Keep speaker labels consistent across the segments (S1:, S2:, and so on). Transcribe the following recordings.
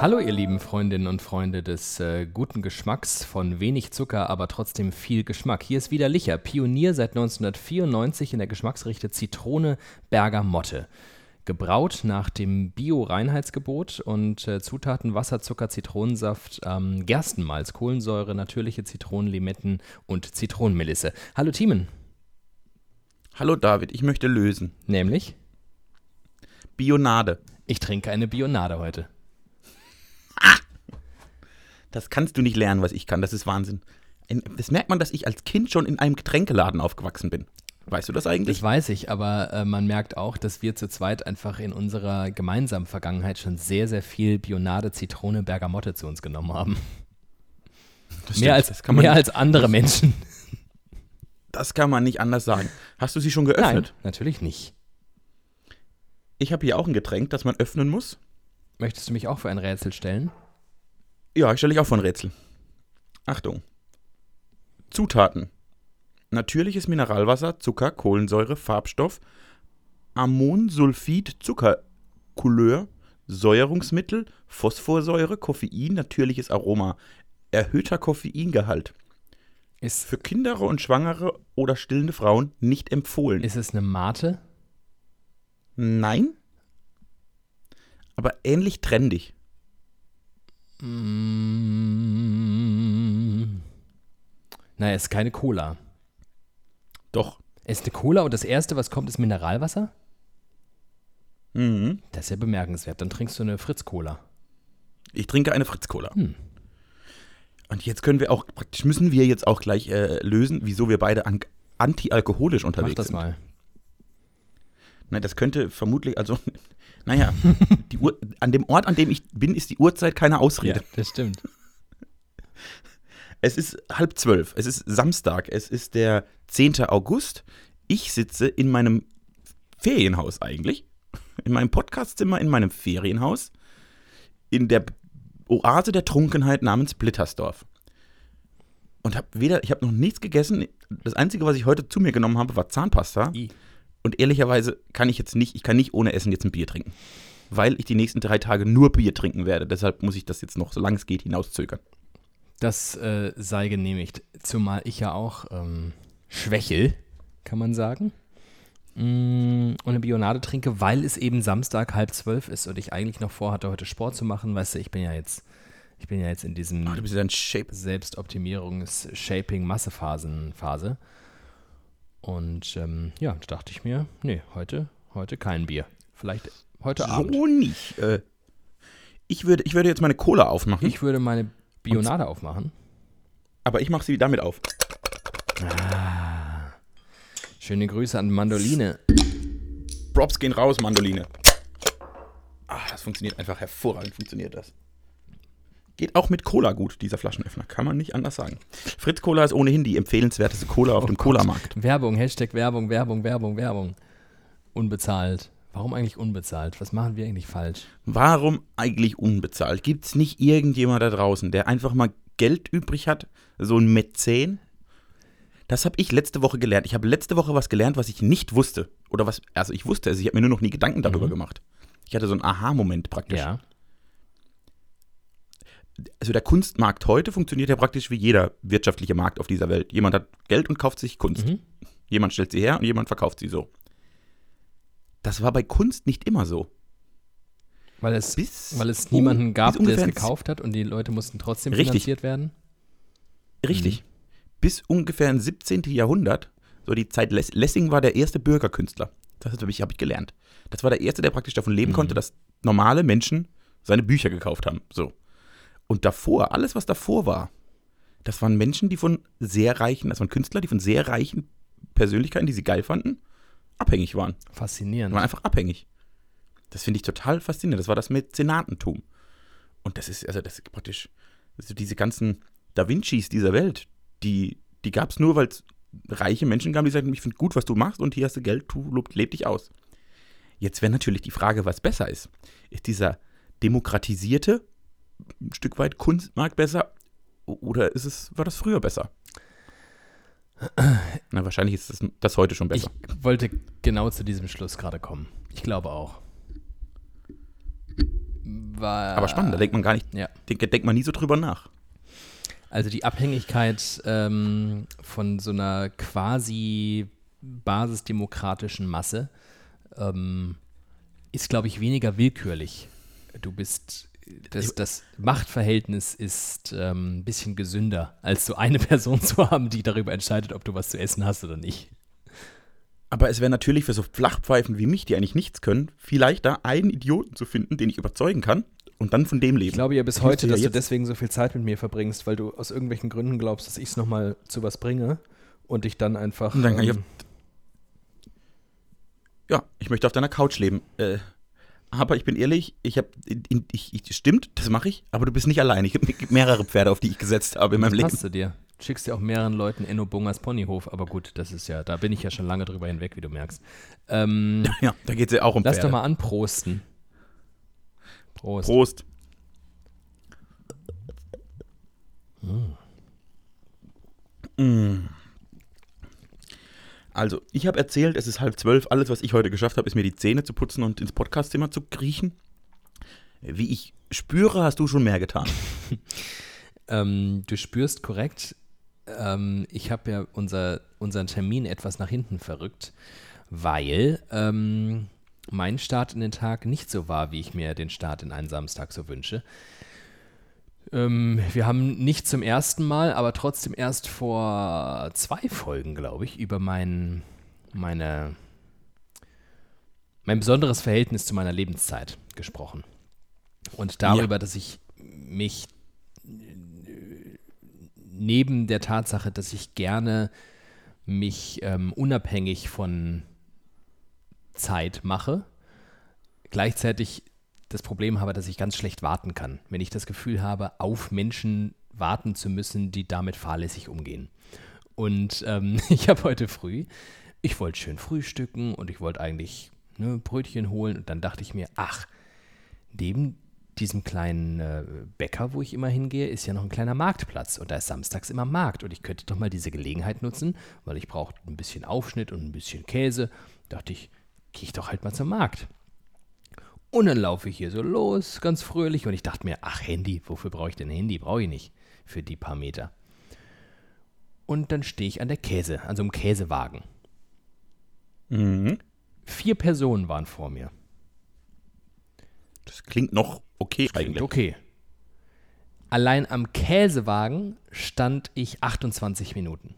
S1: Hallo ihr lieben Freundinnen und Freunde des äh, guten Geschmacks von wenig Zucker, aber trotzdem viel Geschmack. Hier ist wieder Licher, Pionier seit 1994 in der Geschmacksrichte Zitrone Bergamotte. Gebraut nach dem Bio-Reinheitsgebot und äh, Zutaten Wasser, Zucker, Zitronensaft, ähm, Gerstenmalz, Kohlensäure, natürliche Zitronenlimetten und Zitronenmelisse. Hallo Thiemen.
S2: Hallo David, ich möchte lösen.
S1: Nämlich?
S2: Bionade.
S1: Ich trinke eine Bionade heute.
S2: Das kannst du nicht lernen, was ich kann. Das ist Wahnsinn. Das merkt man, dass ich als Kind schon in einem Getränkeladen aufgewachsen bin. Weißt du das eigentlich?
S1: Das weiß ich, aber äh, man merkt auch, dass wir zu zweit einfach in unserer gemeinsamen Vergangenheit schon sehr, sehr viel Bionade, Zitrone, Bergamotte zu uns genommen haben.
S2: Das
S1: mehr
S2: stimmt.
S1: als,
S2: das kann man,
S1: mehr als andere Menschen.
S2: das kann man nicht anders sagen. Hast du sie schon geöffnet?
S1: natürlich nicht.
S2: Ich habe hier auch ein Getränk, das man öffnen muss.
S1: Möchtest du mich auch für ein Rätsel stellen?
S2: Ja, ich stelle dich auch vor ein Rätsel. Achtung. Zutaten. Natürliches Mineralwasser, Zucker, Kohlensäure, Farbstoff, Ammonsulfid, Zuckercouleur, Säuerungsmittel, Phosphorsäure, Koffein, natürliches Aroma, erhöhter Koffeingehalt.
S1: Ist,
S2: Für Kinder und Schwangere oder stillende Frauen nicht empfohlen.
S1: ist es eine Mate?
S2: Nein. Aber ähnlich trendig.
S1: Mm, naja, ist keine Cola.
S2: Doch.
S1: Ist eine Cola und das erste, was kommt, ist Mineralwasser?
S2: Mhm.
S1: Das ist ja bemerkenswert. Dann trinkst du eine Fritz-Cola.
S2: Ich trinke eine Fritz-Cola.
S1: Hm.
S2: Und jetzt können wir auch, praktisch müssen wir jetzt auch gleich äh, lösen, wieso wir beide an, antialkoholisch unterwegs
S1: Mach das
S2: sind.
S1: mal.
S2: Nein, das könnte vermutlich, also, naja, an dem Ort, an dem ich bin, ist die Uhrzeit keine Ausrede.
S1: das stimmt.
S2: Es ist halb zwölf, es ist Samstag, es ist der 10. August. Ich sitze in meinem Ferienhaus eigentlich, in meinem Podcastzimmer, in meinem Ferienhaus, in der Oase der Trunkenheit namens Blittersdorf. Und habe weder, ich habe noch nichts gegessen. Das Einzige, was ich heute zu mir genommen habe, war Zahnpasta.
S1: I.
S2: Und ehrlicherweise kann ich jetzt nicht, ich kann nicht ohne Essen jetzt ein Bier trinken. Weil ich die nächsten drei Tage nur Bier trinken werde. Deshalb muss ich das jetzt noch, solange es geht, hinauszögern.
S1: Das äh, sei genehmigt. Zumal ich ja auch ähm, schwächel, kann man sagen. Mm, und eine Bionade trinke, weil es eben Samstag halb zwölf ist und ich eigentlich noch vorhatte, heute Sport zu machen. Weißt du, ich bin ja jetzt, ich bin ja jetzt in diesem
S2: du bist ja ein Shape.
S1: Selbstoptimierungs-Shaping-Massephase. Und ähm, ja, da dachte ich mir, nee, heute, heute kein Bier. Vielleicht heute Abend.
S2: So nicht. Äh, ich, würde, ich würde jetzt meine Cola aufmachen,
S1: Ich würde meine Bionade aufmachen.
S2: aber ich mache sie damit auf.
S1: Schöne Grüße an Mandoline.
S2: Props gehen raus, Mandoline. Ah, das funktioniert einfach hervorragend, funktioniert das. Geht auch mit Cola gut, dieser Flaschenöffner. Kann man nicht anders sagen. Fritz Cola ist ohnehin die empfehlenswerteste Cola auf
S1: Oh
S2: dem
S1: Gott.
S2: Cola-Markt.
S1: Werbung, Hashtag Werbung, Werbung, Werbung, Werbung. Unbezahlt. Warum eigentlich unbezahlt? Was machen wir eigentlich falsch?
S2: Warum eigentlich unbezahlt? Gibt es nicht irgendjemand da draußen, der einfach mal Geld übrig hat? So ein Mäzen? Das habe ich letzte Woche gelernt. Ich habe letzte Woche was gelernt, was ich nicht wusste. Oder was, also ich wusste es, ich habe mir nur noch nie Gedanken darüber
S1: Mhm.
S2: gemacht. Ich hatte so einen Aha-Moment praktisch.
S1: Ja.
S2: Also der Kunstmarkt heute funktioniert ja praktisch wie jeder wirtschaftliche Markt auf dieser Welt. Jemand hat Geld und kauft sich Kunst.
S1: Mhm.
S2: Jemand stellt sie her und jemand verkauft sie so. Das war bei Kunst nicht immer so.
S1: Weil es,
S2: Bis
S1: weil es
S2: um-
S1: niemanden gab, der es gekauft hat und die Leute mussten trotzdem
S2: Richtig.
S1: finanziert werden.
S2: Richtig. Bis ungefähr ins 17. Jahrhundert, so die Zeit, Less Lessing war der erste Bürgerkünstler. Das habe ich, hab ich gelernt. Das war der erste, der praktisch davon leben
S1: Mhm.
S2: konnte, dass normale Menschen seine Bücher gekauft haben. So. Und davor, alles, was davor war, das waren Menschen, die von sehr reichen, das waren Künstler, die von sehr reichen Persönlichkeiten, die sie geil fanden, abhängig waren.
S1: Faszinierend.
S2: Die waren einfach abhängig. Das finde ich total faszinierend. Das war das Mäzenatentum. Und das ist, also das ist praktisch, also diese ganzen Da Vincis dieser Welt, die, die gab es nur, weil es reiche Menschen gab, die sagten, ich finde gut, was du machst und hier hast du Geld, tu, lob, leb dich aus. Jetzt wäre natürlich die Frage, was besser ist. Ist dieser demokratisierte ein Stück weit Kunstmarkt besser oder ist es, war das früher besser? Na, wahrscheinlich ist das, das heute schon besser.
S1: Ich wollte genau zu diesem Schluss gerade kommen. Ich glaube auch.
S2: War, Aber spannend, da denkt man gar nicht, ja. denkt, denkt man nie so drüber nach.
S1: Also die Abhängigkeit ähm, von so einer quasi basisdemokratischen Masse ähm, ist, glaube ich, weniger willkürlich. Du bist, das, das Machtverhältnis ist ähm, ein bisschen gesünder, als so eine Person zu haben, die darüber entscheidet, ob du was zu essen hast oder nicht.
S2: Aber es wäre natürlich für so Flachpfeifen wie mich, die eigentlich nichts können, viel leichter, einen Idioten zu finden, den ich überzeugen kann und dann von dem leben.
S1: Ich glaube ja bis heute, dass ja du deswegen so viel Zeit mit mir verbringst, weil du aus irgendwelchen Gründen glaubst, dass ich es nochmal zu was bringe und dich dann einfach. Und dann kann ähm, ich auf,
S2: ja, ich möchte auf deiner Couch leben. Äh, aber ich bin ehrlich, ich habe, ich, ich, stimmt, das mache ich, aber du bist nicht allein. Ich habe mehrere Pferde, auf die ich gesetzt habe in meinem Leben.
S1: Passt du dir. Schickst ja auch mehreren Leuten Enno Bungers Ponyhof, aber gut, das ist ja, da bin ich ja schon lange drüber hinweg, wie du merkst.
S2: Ähm, ja, da geht es ja auch um
S1: Lass Pferde. doch mal anprosten.
S2: Prost. Prost. Mm. Also, ich habe erzählt, es ist halb zwölf. Alles, was ich heute geschafft habe, ist mir die Zähne zu putzen und ins Podcastzimmer zu kriechen. Wie ich spüre, hast du schon mehr getan.
S1: ähm, du spürst korrekt. Ähm, ich habe ja unser, unseren Termin etwas nach hinten verrückt, weil ähm, mein Start in den Tag nicht so war, wie ich mir den Start in einen Samstag so wünsche. Ähm, wir haben nicht zum ersten Mal, aber trotzdem erst vor zwei Folgen, glaube ich, über mein, meine, mein besonderes Verhältnis zu meiner Lebenszeit gesprochen. Und darüber, ja. dass ich mich neben der Tatsache, dass ich gerne mich ähm, unabhängig von Zeit mache, gleichzeitig das Problem habe, dass ich ganz schlecht warten kann, wenn ich das Gefühl habe, auf Menschen warten zu müssen, die damit fahrlässig umgehen. Und ähm, ich habe heute früh, ich wollte schön frühstücken und ich wollte eigentlich ne, Brötchen holen und dann dachte ich mir, ach, neben diesem kleinen äh, Bäcker, wo ich immer hingehe, ist ja noch ein kleiner Marktplatz und da ist samstags immer Markt und ich könnte doch mal diese Gelegenheit nutzen, weil ich brauche ein bisschen Aufschnitt und ein bisschen Käse. Dachte ich, gehe ich doch halt mal zum Markt. Und dann laufe ich hier so los, ganz fröhlich. Und ich dachte mir, ach, Handy, wofür brauche ich denn ein Handy? Brauche ich nicht für die paar Meter. Und dann stehe ich an der Käse, an so einem Käsewagen. Mhm. Vier Personen waren vor mir.
S2: Das klingt noch okay
S1: klingt eigentlich. Okay. Allein am Käsewagen stand ich 28 Minuten.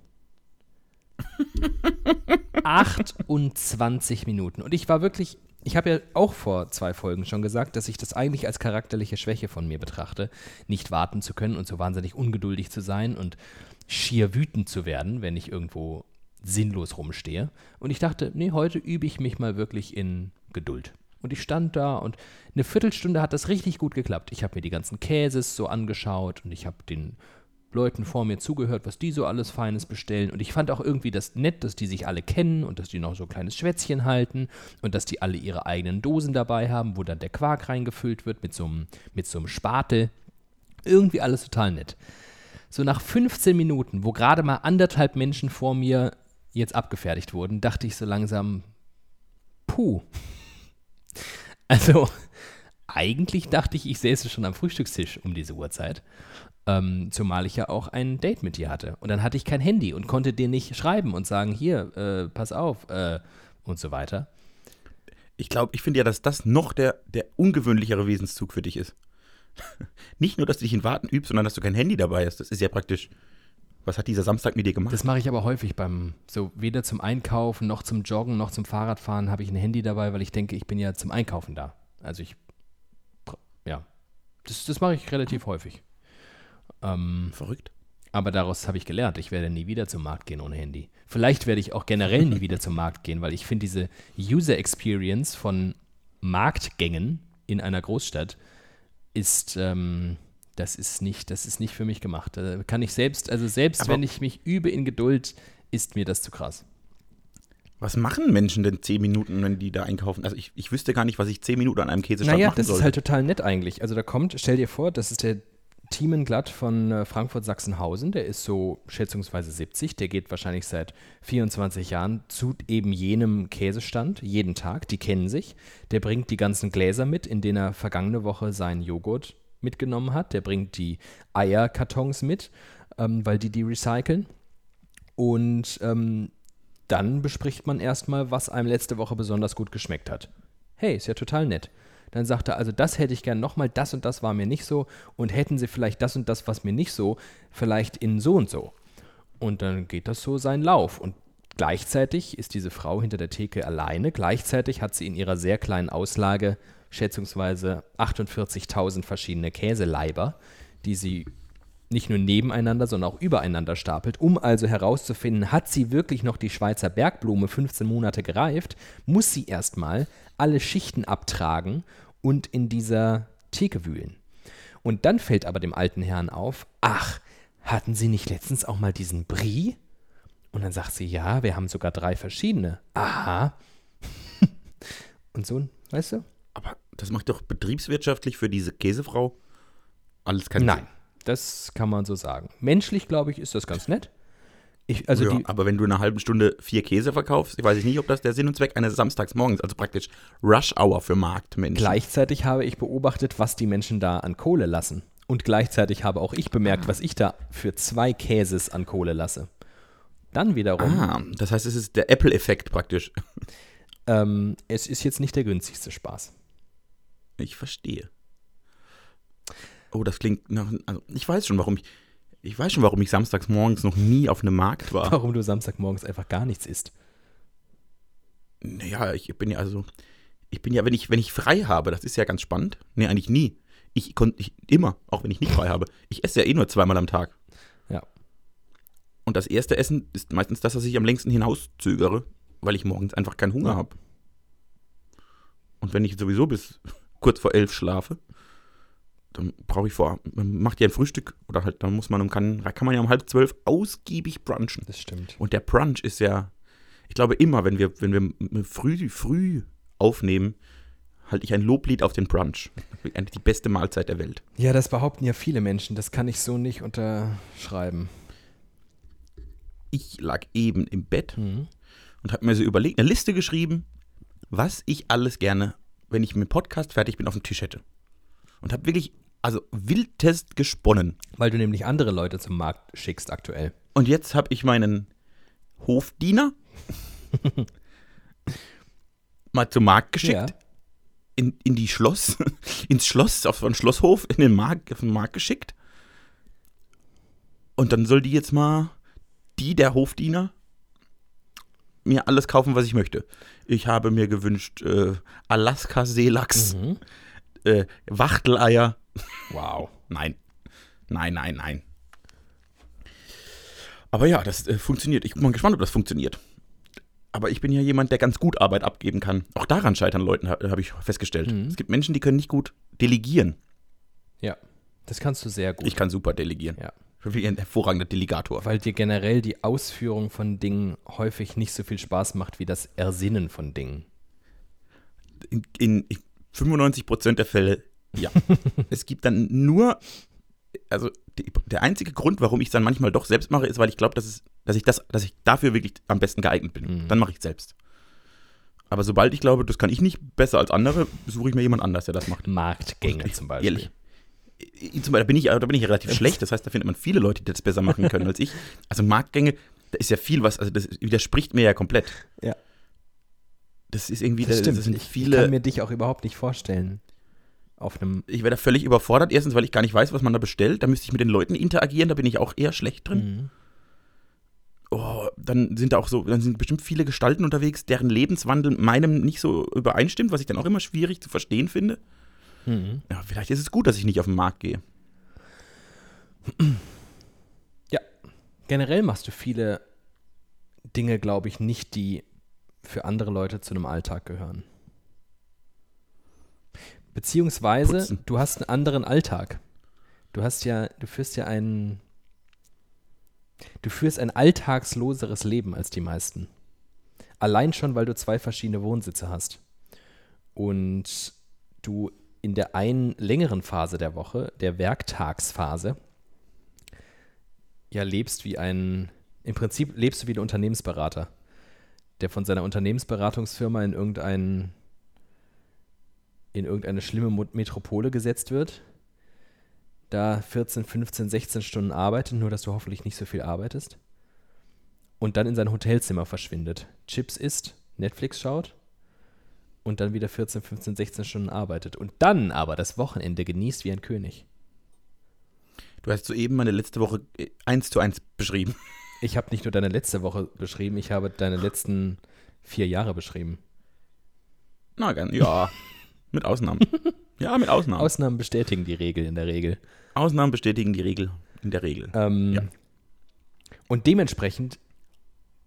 S1: 28 Minuten. Und ich war wirklich ich habe ja auch vor zwei Folgen schon gesagt, dass ich das eigentlich als charakterliche Schwäche von mir betrachte, nicht warten zu können und so wahnsinnig ungeduldig zu sein und schier wütend zu werden, wenn ich irgendwo sinnlos rumstehe. Und ich dachte, nee, heute übe ich mich mal wirklich in Geduld. Und ich stand da und eine Viertelstunde hat das richtig gut geklappt. Ich habe mir die ganzen Käses so angeschaut und ich habe den Leuten vor mir zugehört, was die so alles Feines bestellen. Und ich fand auch irgendwie das nett, dass die sich alle kennen und dass die noch so ein kleines Schwätzchen halten und dass die alle ihre eigenen Dosen dabei haben, wo dann der Quark reingefüllt wird mit so einem, mit so einem Spatel. Irgendwie alles total nett. So nach 15 Minuten, wo gerade mal anderthalb Menschen vor mir jetzt abgefertigt wurden, dachte ich so langsam, puh. Also, eigentlich dachte ich, ich säße schon am Frühstückstisch um diese Uhrzeit. Ähm, zumal ich ja auch ein Date mit dir hatte. Und dann hatte ich kein Handy und konnte dir nicht schreiben und sagen, hier, äh, pass auf äh, und so weiter.
S2: Ich glaube, ich finde ja, dass das noch der, der ungewöhnlichere Wesenszug für dich ist. nicht nur, dass du dich in Warten übst, sondern dass du kein Handy dabei hast. Das ist ja praktisch. Was hat dieser Samstag mit dir gemacht?
S1: Das mache ich aber häufig beim, so weder zum Einkaufen noch zum Joggen noch zum Fahrradfahren habe ich ein Handy dabei, weil ich denke, ich bin ja zum Einkaufen da. Also ich, ja, das, das mache ich relativ häufig.
S2: Ähm, Verrückt.
S1: Aber daraus habe ich gelernt, ich werde nie wieder zum Markt gehen ohne Handy. Vielleicht werde ich auch generell nie wieder zum Markt gehen, weil ich finde diese User Experience von Marktgängen in einer Großstadt ist, ähm, das ist nicht, das ist nicht für mich gemacht. Da kann ich selbst, also selbst Aber wenn ich mich übe in Geduld, ist mir das zu krass.
S2: Was machen Menschen denn zehn Minuten, wenn die da einkaufen? Also ich, ich wüsste gar nicht, was ich zehn Minuten an einem Käsestand
S1: naja,
S2: machen
S1: das
S2: soll.
S1: ist halt total nett eigentlich. Also da kommt, stell dir vor, das ist der Thiemenglatt von äh, Frankfurt-Sachsenhausen. Der ist so schätzungsweise 70. Der geht wahrscheinlich seit 24 Jahren zu eben jenem Käsestand, jeden Tag. Die kennen sich. Der bringt die ganzen Gläser mit, in denen er vergangene Woche seinen Joghurt mitgenommen hat. Der bringt die Eierkartons mit, ähm, weil die die recyceln. Und ähm, dann bespricht man erstmal, was einem letzte Woche besonders gut geschmeckt hat. Hey, ist ja total nett. Dann sagt er, also das hätte ich gern nochmal, das und das war mir nicht so und hätten sie vielleicht das und das, was mir nicht so, vielleicht in so und so. Und dann geht das so seinen Lauf. Und gleichzeitig ist diese Frau hinter der Theke alleine. Gleichzeitig hat sie in ihrer sehr kleinen Auslage schätzungsweise 48.000 verschiedene Käseleiber, die sie nicht nur nebeneinander, sondern auch übereinander stapelt, um also herauszufinden, hat sie wirklich noch die Schweizer Bergblume 15 Monate gereift, muss sie erstmal alle Schichten abtragen und in dieser Theke wühlen. Und dann fällt aber dem alten Herrn auf, ach, hatten Sie nicht letztens auch mal diesen Brie? Und dann sagt sie, ja, wir haben sogar drei verschiedene. Aha. und so, weißt du?
S2: Aber das macht doch betriebswirtschaftlich für diese Käsefrau alles keinen
S1: Nein,
S2: Sinn.
S1: Das kann man so sagen. Menschlich, glaube ich, ist das ganz nett. Ich, also
S2: ja, aber wenn du in einer halben Stunde vier Käse verkaufst, ich weiß nicht, ob das der Sinn und Zweck eines Samstagsmorgens, also praktisch Rush Hour für Marktmenschen.
S1: Gleichzeitig habe ich beobachtet, was die Menschen da an Kohle lassen. Und gleichzeitig habe auch ich bemerkt, was ich da für zwei Käses an Kohle lasse. Dann wiederum,
S2: Ah, das heißt, es ist der Apple-Effekt praktisch.
S1: ähm, es ist jetzt nicht der günstigste Spaß.
S2: Ich verstehe. Oh, das klingt nach. Also ich weiß schon, warum ich. Ich weiß schon, warum ich samstags morgens noch nie auf einem Markt war.
S1: Warum du Samstagmorgens einfach gar nichts isst.
S2: Naja, ich bin ja also. Ich bin ja, wenn ich, wenn ich frei habe, das ist ja ganz spannend. Nee, eigentlich nie. Ich konnte immer, auch wenn ich nicht frei habe. Ich esse ja eh nur zweimal am Tag.
S1: Ja.
S2: Und das erste Essen ist meistens das, was ich am längsten hinauszögere, weil ich morgens einfach keinen Hunger
S1: Ja.
S2: habe. Und wenn ich sowieso bis kurz vor elf schlafe, dann brauche ich vor, man macht ja ein Frühstück oder halt, dann muss man um, kann, kann man ja um halb zwölf ausgiebig brunchen.
S1: Das stimmt.
S2: Und der Brunch ist ja, ich glaube immer, wenn wir, wenn wir früh, früh aufnehmen, halte ich ein Loblied auf den Brunch. Eigentlich die beste Mahlzeit der Welt.
S1: Ja, das behaupten ja viele Menschen. Das kann ich so nicht unterschreiben.
S2: Ich lag eben im Bett
S1: Mhm.
S2: und habe mir so überlegt, eine Liste geschrieben, was ich alles gerne, wenn ich mit dem Podcast fertig bin, auf dem Tisch hätte. Und habe wirklich, also Wildtest gesponnen.
S1: Weil du nämlich andere Leute zum Markt schickst aktuell.
S2: Und jetzt habe ich meinen Hofdiener mal zum Markt geschickt.
S1: Ja.
S2: in, in die Schloss, ins Schloss, auf so einen Schlosshof, in den Markt, auf den Markt geschickt. Und dann soll die jetzt mal, die, der Hofdiener, mir alles kaufen, was ich möchte. Ich habe mir gewünscht, äh, Alaska-Seelachs,
S1: Mhm.
S2: Äh, Wachteleier.
S1: Wow.
S2: Nein. Nein, nein, nein. Aber ja, das äh, funktioniert. Ich bin mal gespannt, ob das funktioniert. Aber ich bin ja jemand, der ganz gut Arbeit abgeben kann. Auch daran scheitern Leuten, ha- habe ich festgestellt.
S1: Mhm.
S2: Es gibt Menschen, die können nicht gut delegieren.
S1: Ja. Das kannst du sehr gut.
S2: Ich kann super delegieren.
S1: Ja.
S2: Ich bin ein hervorragender Delegator.
S1: Weil dir generell die Ausführung von Dingen häufig nicht so viel Spaß macht wie das Ersinnen von Dingen.
S2: In, in 95% der Fälle, ja. es gibt dann nur, also die, der einzige Grund, warum ich es dann manchmal doch selbst mache, ist, weil ich glaube, dass, es- dass, ich das, dass ich dafür wirklich am besten geeignet bin.
S1: Mhm.
S2: Dann mache ich es selbst. Aber sobald ich glaube, das kann ich nicht besser als andere, suche ich mir jemand anders, der das macht.
S1: Marktgänge zum Beispiel.
S2: Ehrlich. Ich- Zum Beispiel, da bin ich, da bin ich relativ schlecht. Das heißt, da findet man viele Leute, die das besser machen können als ich. Also Marktgänge, da ist ja viel was, also das widerspricht mir ja komplett.
S1: Ja.
S2: Das ist irgendwie,
S1: Das
S2: da-
S1: stimmt.
S2: das sind
S1: ich, ich
S2: viele.
S1: kann mir dich auch überhaupt nicht vorstellen. Auf einem.
S2: ich wäre da völlig überfordert. Erstens, weil ich gar nicht weiß, was man da bestellt. Da müsste ich mit den Leuten interagieren. Da bin ich auch eher schlecht drin.
S1: Mhm.
S2: Oh, dann sind da auch so, dann sind bestimmt viele Gestalten unterwegs, deren Lebenswandel meinem nicht so übereinstimmt, was ich dann auch immer schwierig zu verstehen finde.
S1: Mhm.
S2: Ja, vielleicht ist es gut, dass ich nicht auf den Markt gehe.
S1: Ja. Generell machst du viele Dinge, glaube ich, nicht, die für andere Leute zu einem Alltag gehören. Beziehungsweise,
S2: Putzen.
S1: du hast einen anderen Alltag. Du hast ja, du führst ja einen, du führst ein alltagsloseres Leben als die meisten. Allein schon, weil du zwei verschiedene Wohnsitze hast. Und du in der einen längeren Phase der Woche, der Werktagsphase, ja lebst wie ein, im Prinzip lebst du wie ein Unternehmensberater, der von seiner Unternehmensberatungsfirma in irgendein, in irgendeine schlimme Metropole gesetzt wird, da 14, 15, 16 Stunden arbeitet, nur dass du hoffentlich nicht so viel arbeitest, und dann in sein Hotelzimmer verschwindet, Chips isst, Netflix schaut und dann wieder 14, 15, 16 Stunden arbeitet und dann aber das Wochenende genießt wie ein König.
S2: Du hast soeben meine letzte Woche äh, eins zu eins beschrieben.
S1: Ich habe nicht nur deine letzte Woche beschrieben, ich habe deine letzten vier Jahre beschrieben.
S2: Na, gern, ja. mit Ausnahmen. Ja, mit Ausnahmen.
S1: Ausnahmen bestätigen die Regel in der Regel.
S2: Ausnahmen bestätigen die Regel in der Regel.
S1: Ähm, ja. Und dementsprechend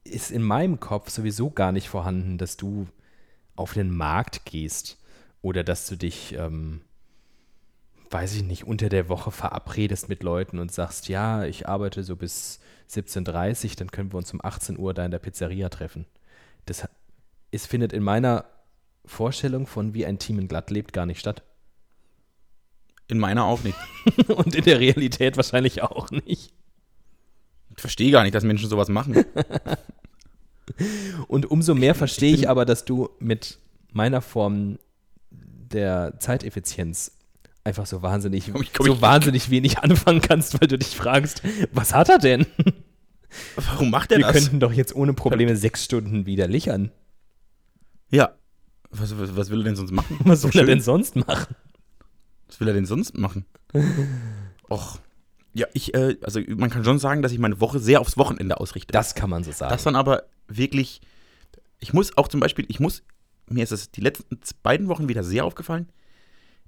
S1: ist in meinem Kopf sowieso gar nicht vorhanden, dass du auf den Markt gehst oder dass du dich ähm, weiß ich nicht, unter der Woche verabredest mit Leuten und sagst, ja, ich arbeite so bis 17.30 Uhr, dann können wir uns um 18 Uhr da in der Pizzeria treffen. Das es findet in meiner Vorstellung von wie ein Team in Glatt lebt gar nicht statt.
S2: In meiner auch nicht.
S1: und in der Realität wahrscheinlich auch nicht.
S2: Ich verstehe gar nicht, dass Menschen sowas machen.
S1: und umso mehr verstehe ich aber, dass du mit meiner Form der Zeiteffizienz einfach so wahnsinnig, komm ich, komm so ich, wahnsinnig wenig anfangen kannst, weil du dich fragst, was hat er denn?
S2: Warum macht er
S1: Wir
S2: das?
S1: Wir könnten doch jetzt ohne Probleme sechs Stunden wieder lichern.
S2: Ja. Was, was, was will er denn sonst machen?
S1: Was will Schön. er denn sonst machen?
S2: Was will er denn sonst machen? Och. Ja, ich, äh, also man kann schon sagen, dass ich meine Woche sehr aufs Wochenende ausrichte.
S1: Das kann man so sagen.
S2: Das dann aber wirklich, ich muss auch zum Beispiel, ich muss, mir ist es die letzten beiden Wochen wieder sehr aufgefallen,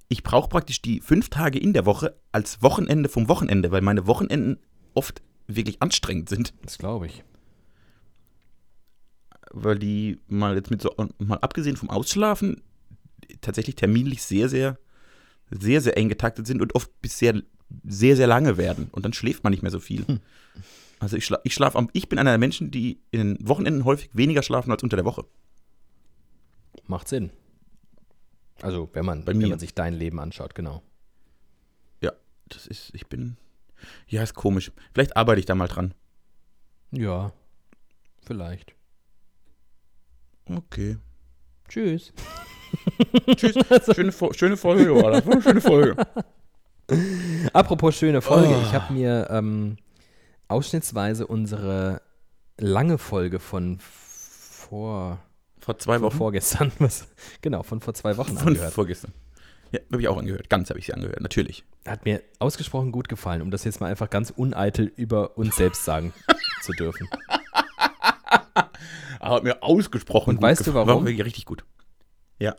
S2: ich brauche praktisch die fünf Tage in der Woche als Wochenende vom Wochenende, weil meine Wochenenden oft wirklich anstrengend sind.
S1: Das glaube ich.
S2: Weil die mal jetzt mit so, mal abgesehen vom Ausschlafen, tatsächlich terminlich sehr, sehr, sehr, sehr eng getaktet sind und oft bis sehr, sehr, sehr lange werden. Und dann schläft man nicht mehr so viel. Hm. Also ich, schla ich schlafe ich bin einer der Menschen, die in den Wochenenden häufig weniger schlafen als unter der Woche.
S1: Macht Sinn. Also, wenn man, wenn man sich dein Leben anschaut, genau.
S2: Ja, das ist, ich bin, ja, ist komisch. Vielleicht arbeite ich da mal dran.
S1: Ja, vielleicht.
S2: Okay.
S1: Tschüss.
S2: Tschüss. Schöne, schöne Folge, Joa. Schöne Folge.
S1: Apropos schöne Folge. Oh. Ich habe mir ähm, ausschnittsweise unsere lange Folge von vor
S2: vor zwei Wochen?
S1: vorgestern. Was, genau, von vor zwei Wochen
S2: von angehört. vorgestern. Ja, habe ich auch angehört. Ganz habe ich sie angehört, natürlich.
S1: Hat mir ausgesprochen gut gefallen, um das jetzt mal einfach ganz uneitel über uns selbst sagen zu dürfen.
S2: Hat mir ausgesprochen
S1: Und gut weißt gefallen. du warum?
S2: War richtig gut. Ja.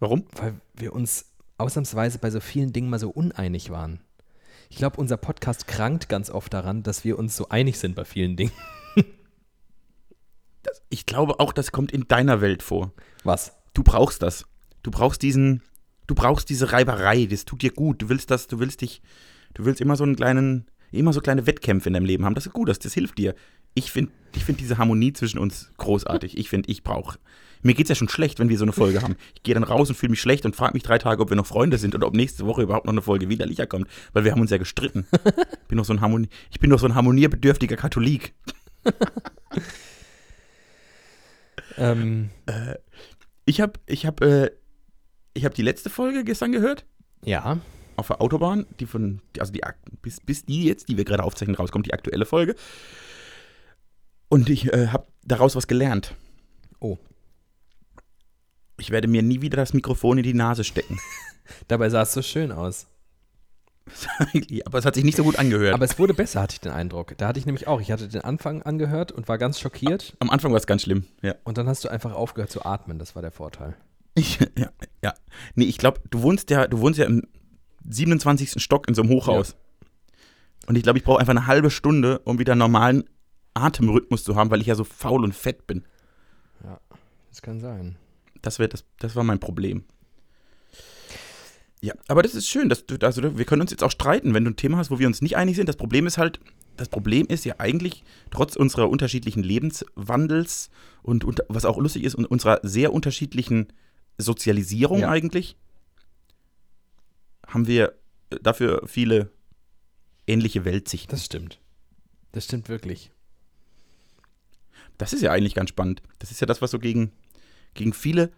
S2: Warum?
S1: Weil wir uns ausnahmsweise bei so vielen Dingen mal so uneinig waren. Ich glaube, unser Podcast krankt ganz oft daran, dass wir uns so einig sind bei vielen Dingen
S2: das, ich glaube auch, das kommt in deiner Welt vor.
S1: Was?
S2: Du brauchst das. Du brauchst diesen, du brauchst diese Reiberei, das tut dir gut. Du willst das, du willst dich, du willst immer so einen kleinen, immer so kleine Wettkämpfe in deinem Leben haben. Das ist gut, das, das hilft dir. Ich finde ich find diese Harmonie zwischen uns großartig. Ich finde, ich brauche. Mir geht es ja schon schlecht, wenn wir so eine Folge haben. Ich gehe dann raus und fühle mich schlecht und frage mich drei Tage, ob wir noch Freunde sind oder ob nächste Woche überhaupt noch eine Folge widerlicher kommt, weil wir haben uns ja gestritten. bin doch so ein Harmonie, ich bin doch so ein harmonierbedürftiger Katholik.
S1: Ähm,
S2: äh, ich habe ich hab, äh, hab die letzte Folge gestern gehört.
S1: Ja.
S2: Auf der Autobahn, die von, also die, bis, bis die jetzt, die wir gerade aufzeichnen, rauskommt, die aktuelle Folge. Und ich äh, habe daraus was gelernt.
S1: Oh.
S2: Ich werde mir nie wieder das Mikrofon in die Nase stecken.
S1: Dabei sah es so schön aus.
S2: aber es hat sich nicht so gut angehört.
S1: Aber es wurde besser, hatte ich den Eindruck. Da hatte ich nämlich auch. Ich hatte den Anfang angehört und war ganz schockiert.
S2: Am Anfang war es ganz schlimm, ja.
S1: Und dann hast du einfach aufgehört zu atmen. Das war der Vorteil.
S2: Ich, ja, ja. Nee, ich glaube, du wohnst ja, du wohnst ja im 27. Stock in so einem Hochhaus. Ja. Und ich glaube, ich brauche einfach eine halbe Stunde, um wieder einen normalen Atemrhythmus zu haben, weil ich ja so faul und fett bin.
S1: Ja, das kann sein.
S2: Das, das, das war mein Problem. Ja, aber das ist schön. Dass du, also wir können uns jetzt auch streiten, wenn du ein Thema hast, wo wir uns nicht einig sind. Das Problem ist halt, das Problem ist ja eigentlich, trotz unserer unterschiedlichen Lebenswandels und, und was auch lustig ist, und unserer sehr unterschiedlichen Sozialisierung
S1: Ja.
S2: eigentlich, haben wir dafür viele ähnliche Weltsichten.
S1: Das stimmt. Das stimmt wirklich.
S2: Das ist ja eigentlich ganz spannend. Das ist ja das, was so gegen, gegen viele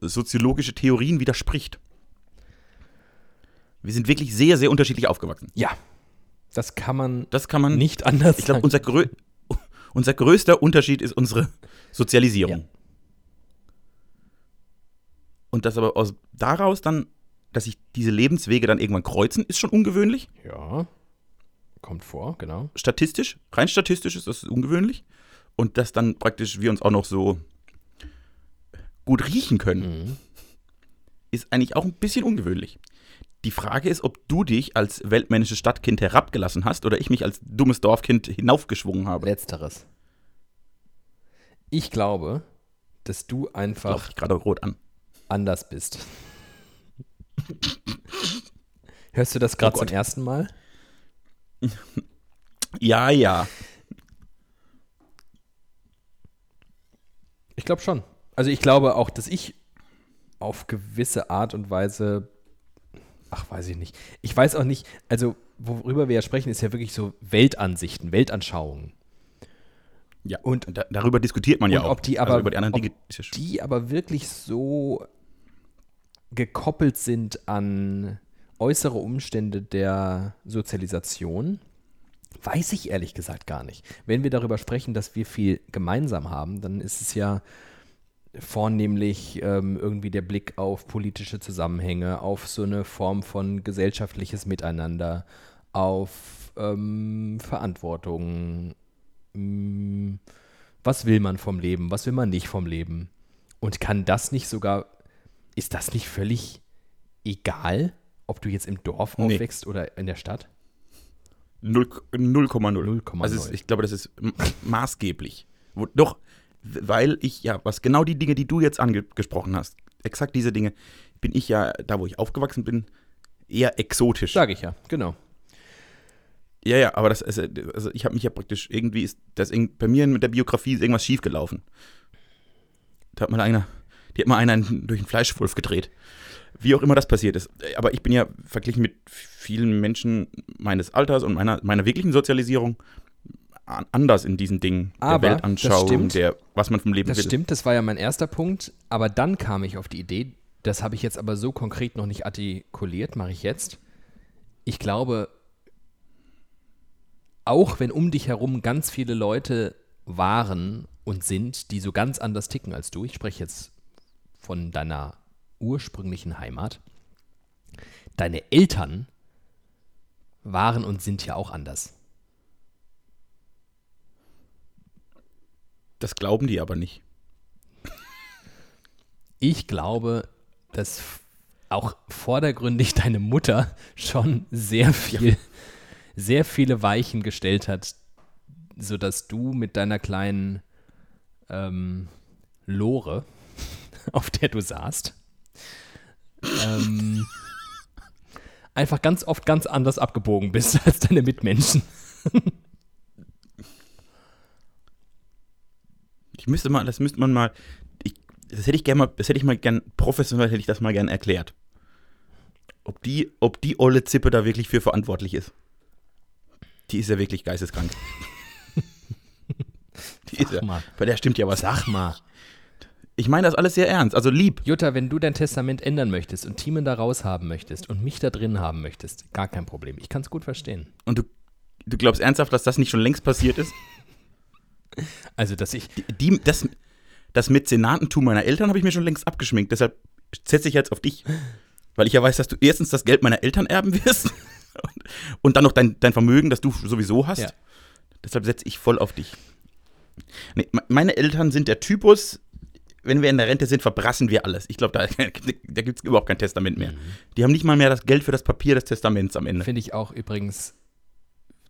S2: soziologische Theorien widerspricht. Wir sind wirklich sehr, sehr unterschiedlich aufgewachsen.
S1: Ja. Das kann man
S2: Das kann man
S1: nicht anders
S2: Ich glaube,
S1: sagen.
S2: unser, grö unser größter Unterschied ist unsere Sozialisierung.
S1: Ja.
S2: Und das aber aus daraus dann, dass sich diese Lebenswege dann irgendwann kreuzen, ist schon ungewöhnlich.
S1: Ja. Kommt vor, genau.
S2: Statistisch, rein statistisch ist das ungewöhnlich. Und dass dann praktisch wir uns auch noch so gut riechen können,
S1: Mhm.
S2: ist eigentlich auch ein bisschen ungewöhnlich. Die Frage ist, ob du dich als weltmännisches Stadtkind herabgelassen hast oder ich mich als dummes Dorfkind hinaufgeschwungen habe.
S1: Letzteres. Ich glaube, dass du einfach
S2: ich gerade rot an.
S1: anders bist. Hörst du das gerade
S2: Oh
S1: zum ersten Mal?
S2: Ja, ja.
S1: Ich glaube schon. Also ich glaube auch, dass ich auf gewisse Art und Weise, ach weiß ich nicht. Ich weiß auch nicht, also worüber wir ja sprechen, ist ja wirklich so Weltansichten, Weltanschauungen.
S2: Ja,
S1: Und-
S2: da, darüber diskutiert man ja auch.
S1: ob die
S2: also
S1: aber-
S2: über die anderen
S1: ob
S2: Dinge schon-
S1: die aber wirklich so gekoppelt sind an äußere Umstände der Sozialisation, weiß ich ehrlich gesagt gar nicht. Wenn wir darüber sprechen, dass wir viel gemeinsam haben, dann ist es ja vornehmlich ähm, irgendwie der Blick auf politische Zusammenhänge, auf so eine Form von gesellschaftliches Miteinander, auf ähm, Verantwortung, mh, was will man vom Leben, was will man nicht vom Leben. Und kann das nicht sogar, ist das nicht völlig egal, ob du jetzt im Dorf
S2: Nee.
S1: aufwächst oder in der Stadt?
S2: 0,0.
S1: 0,0.
S2: Also es, ich glaube, das ist maßgeblich. Wo, doch, weil ich ja, was genau die Dinge, die du jetzt angesprochen hast, exakt diese Dinge, bin ich ja, da wo ich aufgewachsen bin, eher exotisch.
S1: Sage ich ja, genau.
S2: Ja, ja, aber das, also, also ich habe mich ja praktisch, irgendwie ist das irg- bei mir mit der Biografie ist irgendwas schiefgelaufen. Da hat mal einer, die hat mal einer durch einen Fleischwolf gedreht. Wie auch immer das passiert ist. Aber ich bin ja verglichen mit vielen Menschen meines Alters und meiner, meiner wirklichen Sozialisierung anders in diesen Dingen.
S1: Aber,
S2: der
S1: das
S2: Weltanschauung,
S1: stimmt.
S2: der, was man vom Leben
S1: Das
S2: will.
S1: stimmt, das war ja mein erster Punkt. Aber dann kam ich auf die Idee, das habe ich jetzt aber so konkret noch nicht artikuliert, mache ich jetzt. Ich glaube, auch wenn um dich herum ganz viele Leute waren und sind, die so ganz anders ticken als du, ich spreche jetzt von deiner ursprünglichen Heimat, deine Eltern waren und sind ja auch anders.
S2: Das glauben die aber nicht.
S1: Ich glaube, dass auch vordergründig deine Mutter schon sehr viel, sehr viele Weichen gestellt hat, sodass du mit deiner kleinen ähm, Lore, auf der du saßt, ähm, einfach ganz oft ganz anders abgebogen bist als deine Mitmenschen.
S2: Ich müsste mal, das müsste man mal, ich, das hätte ich gerne mal, das hätte ich mal gern, professionell hätte ich das mal gern erklärt. Ob die, ob die olle Zippe da wirklich für verantwortlich ist. Die ist ja wirklich geisteskrank. die ist ja,
S1: mal.
S2: bei der stimmt ja was.
S1: Sag mal.
S2: Ich meine das alles sehr ernst, also lieb.
S1: Jutta, wenn du dein Testament ändern möchtest und Thiemen da raus haben möchtest und mich da drin haben möchtest, gar kein Problem. Ich kann es gut verstehen.
S2: Und du, du glaubst ernsthaft, dass das nicht schon längst passiert ist?
S1: Also, dass ich.
S2: Die, das, das Mäzenatentum meiner Eltern habe ich mir schon längst abgeschminkt. Deshalb setze ich jetzt auf dich. Weil ich ja weiß, dass du erstens das Geld meiner Eltern erben wirst und, dann noch dein, dein Vermögen, das du sowieso hast.
S1: Ja.
S2: Deshalb setze ich voll auf dich. Nee, me- meine Eltern sind der Typus, wenn wir in der Rente sind, verbrassen wir alles. Ich glaube, da, da gibt es überhaupt kein Testament mehr. Die haben nicht mal mehr das Geld für das Papier des Testaments am Ende.
S1: Finde ich auch übrigens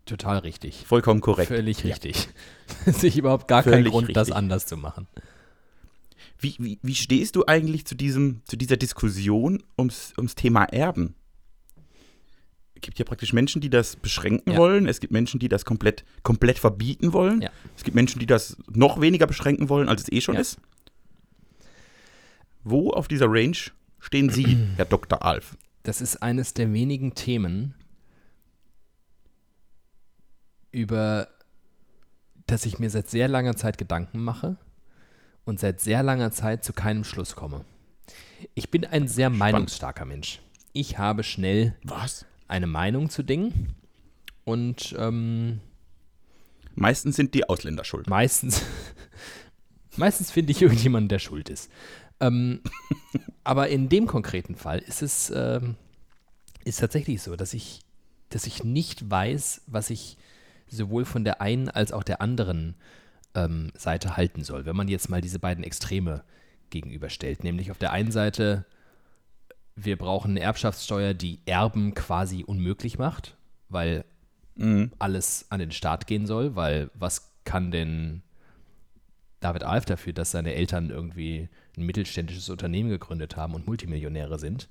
S1: total richtig.
S2: Vollkommen korrekt.
S1: Völlig
S2: Ja.
S1: richtig. Sehe ich überhaupt gar keinen
S2: Völlig
S1: Grund, das
S2: richtig.
S1: anders zu machen.
S2: Wie, wie, wie stehst du eigentlich zu, diesem, zu dieser Diskussion ums, ums Thema Erben? gibt ja praktisch Menschen, die das beschränken
S1: Ja.
S2: wollen. Es gibt Menschen, die das komplett, komplett verbieten wollen.
S1: Ja.
S2: Es gibt Menschen, die das noch weniger beschränken wollen, als es eh schon
S1: Ja.
S2: ist. Wo auf dieser Range stehen Sie, Herr Dr. Alf?
S1: Das ist eines der wenigen Themen, über das ich mir seit sehr langer Zeit Gedanken mache und seit sehr langer Zeit zu keinem Schluss komme. Ich bin ein sehr meinungsstarker Mensch. Ich habe schnell
S2: Was?
S1: eine Meinung zu Dingen und ähm,
S2: Meistens sind die Ausländer schuld.
S1: meistens, meistens finde ich irgendjemanden, der schuld ist. Ähm, aber in dem konkreten Fall ist es ähm, ist tatsächlich so, dass ich, dass ich nicht weiß, was ich sowohl von der einen als auch der anderen ähm, Seite halten soll. Wenn man jetzt mal diese beiden Extreme gegenüberstellt, nämlich auf der einen Seite, wir brauchen eine Erbschaftssteuer, die Erben quasi unmöglich macht, weil
S2: Mhm.
S1: alles an den Staat gehen soll, weil was kann denn David Alf dafür, dass seine Eltern irgendwie ein mittelständisches Unternehmen gegründet haben und Multimillionäre sind?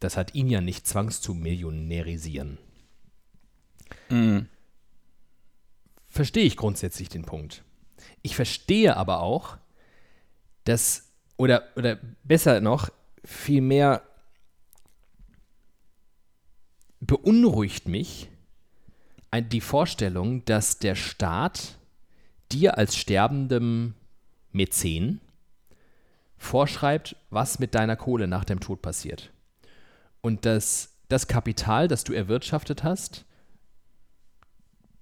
S1: Das hat ihn ja nicht zwangs zu millionärisieren.
S2: Mhm.
S1: Verstehe ich grundsätzlich den Punkt. Ich verstehe aber auch, dass, oder, oder besser noch, vielmehr beunruhigt mich die Vorstellung, dass der Staat dir als sterbendem Mäzen vorschreibt, was mit deiner Kohle nach dem Tod passiert. Und dass das Kapital, das du erwirtschaftet hast,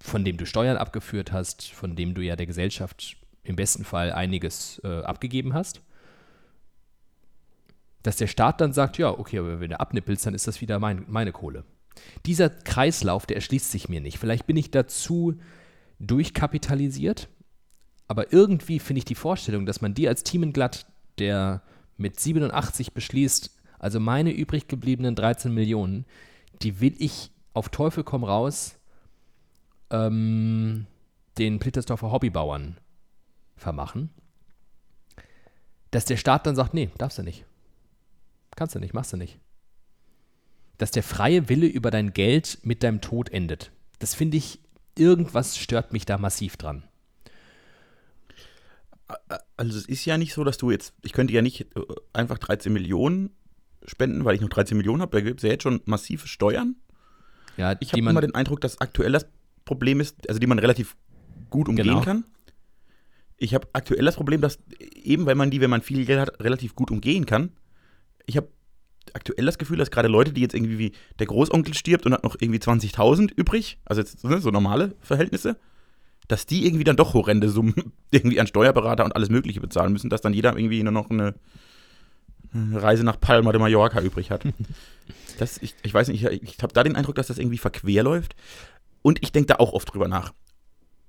S1: von dem du Steuern abgeführt hast, von dem du ja der Gesellschaft im besten Fall einiges äh, abgegeben hast, dass der Staat dann sagt, ja, okay, aber wenn du abnippelst, dann ist das wieder mein, meine Kohle. Dieser Kreislauf, der erschließt sich mir nicht. Vielleicht bin ich dazu durchkapitalisiert, aber irgendwie finde ich die Vorstellung, dass man dir als Thiemenglatt, der mit 87 beschließt, also meine übrig gebliebenen 13 Millionen, die will ich auf Teufel komm raus ähm, den Plittersdorfer Hobbybauern vermachen, dass der Staat dann sagt, nee, darfst du nicht. Kannst du nicht, machst du nicht. Dass der freie Wille über dein Geld mit deinem Tod endet. Das finde ich, irgendwas stört mich da massiv dran.
S2: Also es ist ja nicht so, dass du jetzt, ich könnte ja nicht äh, einfach 13 Millionen spenden, weil ich noch 13 Millionen habe. Da gibt es ja jetzt schon massive Steuern.
S1: Ja,
S2: Ich habe immer den Eindruck, dass aktuell das Problem ist, also die man relativ gut umgehen
S1: Genau.
S2: kann. Ich habe aktuell das Problem, dass eben, weil man die, wenn man viel Geld hat, relativ gut umgehen kann. Ich habe aktuell das Gefühl, dass gerade Leute, die jetzt irgendwie wie der Großonkel stirbt und hat noch irgendwie 20.000 übrig, also jetzt ne, so normale Verhältnisse, dass die irgendwie dann doch horrende Summen irgendwie an Steuerberater und alles Mögliche bezahlen müssen, dass dann jeder irgendwie nur noch eine, eine Reise nach Palma de Mallorca übrig hat. Das, ich, ich weiß nicht, ich, ich habe da den Eindruck, dass das irgendwie verquer läuft. Und ich denke da auch oft drüber nach.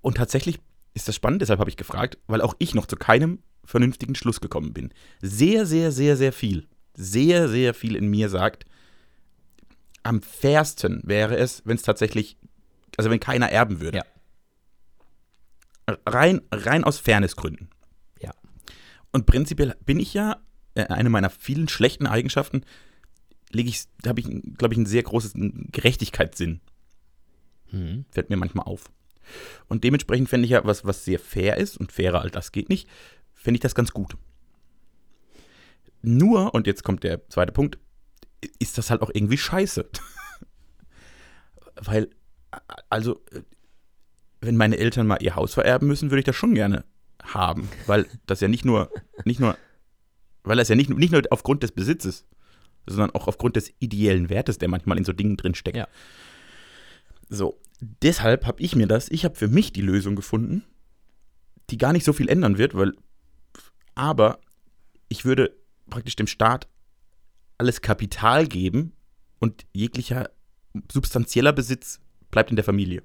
S2: Und tatsächlich ist das spannend, deshalb habe ich gefragt, weil auch ich noch zu keinem vernünftigen Schluss gekommen bin. Sehr, sehr, sehr, sehr viel, sehr, sehr viel in mir sagt, am fairsten wäre es, wenn es tatsächlich, also wenn keiner erben würde.
S1: Ja.
S2: Rein, rein aus Fairnessgründen.
S1: Ja.
S2: Und prinzipiell bin ich ja, äh, eine meiner vielen schlechten Eigenschaften, lege ich, habe ich, glaube ich, ein sehr großes Gerechtigkeitssinn
S1: Mhm.
S2: fällt mir manchmal auf. Und dementsprechend fände ich ja, was, was sehr fair ist, und fairer als das geht nicht, fände ich das ganz gut. Nur, und jetzt kommt der zweite Punkt, ist das halt auch irgendwie scheiße. Weil, also, wenn meine Eltern mal ihr Haus vererben müssen, würde ich das schon gerne haben. Weil das ja nicht nur, nicht nur, weil das ja nicht, nicht nur aufgrund des Besitzes, sondern auch aufgrund des ideellen Wertes, der manchmal in so Dingen drin steckt.
S1: Ja.
S2: So, deshalb habe ich mir das, ich habe für mich die Lösung gefunden, die gar nicht so viel ändern wird, weil, aber ich würde praktisch dem Staat alles Kapital geben und jeglicher substanzieller Besitz bleibt in der Familie.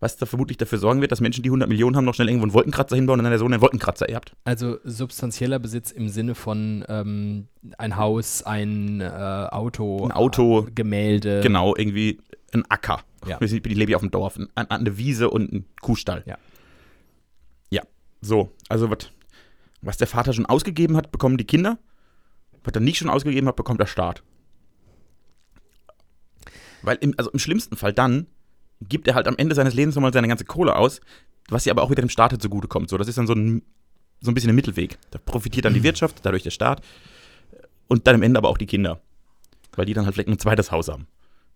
S2: Was da vermutlich dafür sorgen wird, dass Menschen, die 100 Millionen haben, noch schnell irgendwo einen Wolkenkratzer hinbauen und dann der Sohn einen Wolkenkratzer erbt.
S1: Also substanzieller Besitz im Sinne von ähm, ein Haus, ein äh, Auto,
S2: Ein Auto.
S1: Gemälde.
S2: Genau, irgendwie ein Acker.
S1: Ja.
S2: Ich lebe hier auf dem Dorf, ein, eine Wiese und ein Kuhstall.
S1: Ja.
S2: Ja, so. Also, was, was der Vater schon ausgegeben hat, bekommen die Kinder. Was er nicht schon ausgegeben hat, bekommt der Staat. Weil im, also im schlimmsten Fall dann gibt er halt am Ende seines Lebens nochmal seine ganze Kohle aus, was ja aber auch wieder dem Staat zugutekommt. So, das ist dann so ein, so ein bisschen ein Mittelweg. Da profitiert dann die Wirtschaft, dadurch der Staat und dann am Ende aber auch die Kinder. Weil die dann halt vielleicht ein zweites Haus haben.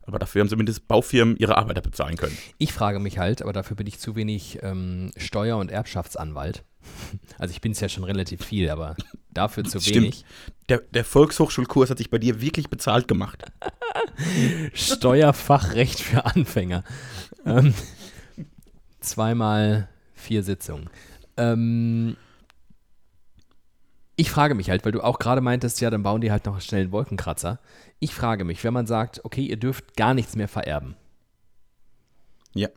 S2: Aber dafür haben zumindest Baufirmen ihre Arbeiter bezahlen können.
S1: Ich frage mich halt, aber dafür bin ich zu wenig ähm, Steuer- und Erbschaftsanwalt. Also ich bin es ja schon relativ viel, aber dafür zu
S2: Stimmt.
S1: wenig.
S2: Der, der Volkshochschulkurs hat sich bei dir wirklich bezahlt gemacht.
S1: Steuerfachrecht für Anfänger. Ähm, zweimal vier Sitzungen. Ähm, ich frage mich halt, weil du auch gerade meintest, ja, dann bauen die halt noch schnell einen Wolkenkratzer. Ich frage mich, wenn man sagt, okay, ihr dürft gar nichts mehr vererben,
S2: Ja.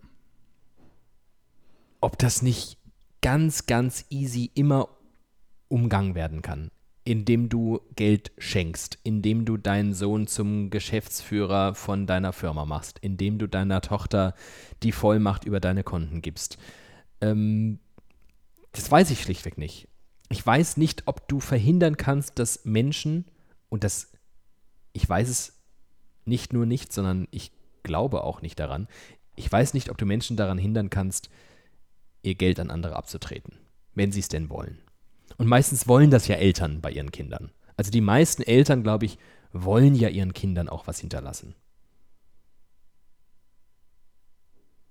S1: ob das nicht ganz, ganz easy immer umgangen werden kann, indem du Geld schenkst, indem du deinen Sohn zum Geschäftsführer von deiner Firma machst, indem du deiner Tochter die Vollmacht über deine Konten gibst. Ähm, das weiß ich schlichtweg nicht. Ich weiß nicht, ob du verhindern kannst, dass Menschen, und das, ich weiß es nicht nur nicht, sondern ich glaube auch nicht daran, ich weiß nicht, ob du Menschen daran hindern kannst, ihr Geld an andere abzutreten, wenn sie es denn wollen. Und meistens wollen das ja Eltern bei ihren Kindern. Also die meisten Eltern, glaube ich, wollen ja ihren Kindern auch was hinterlassen.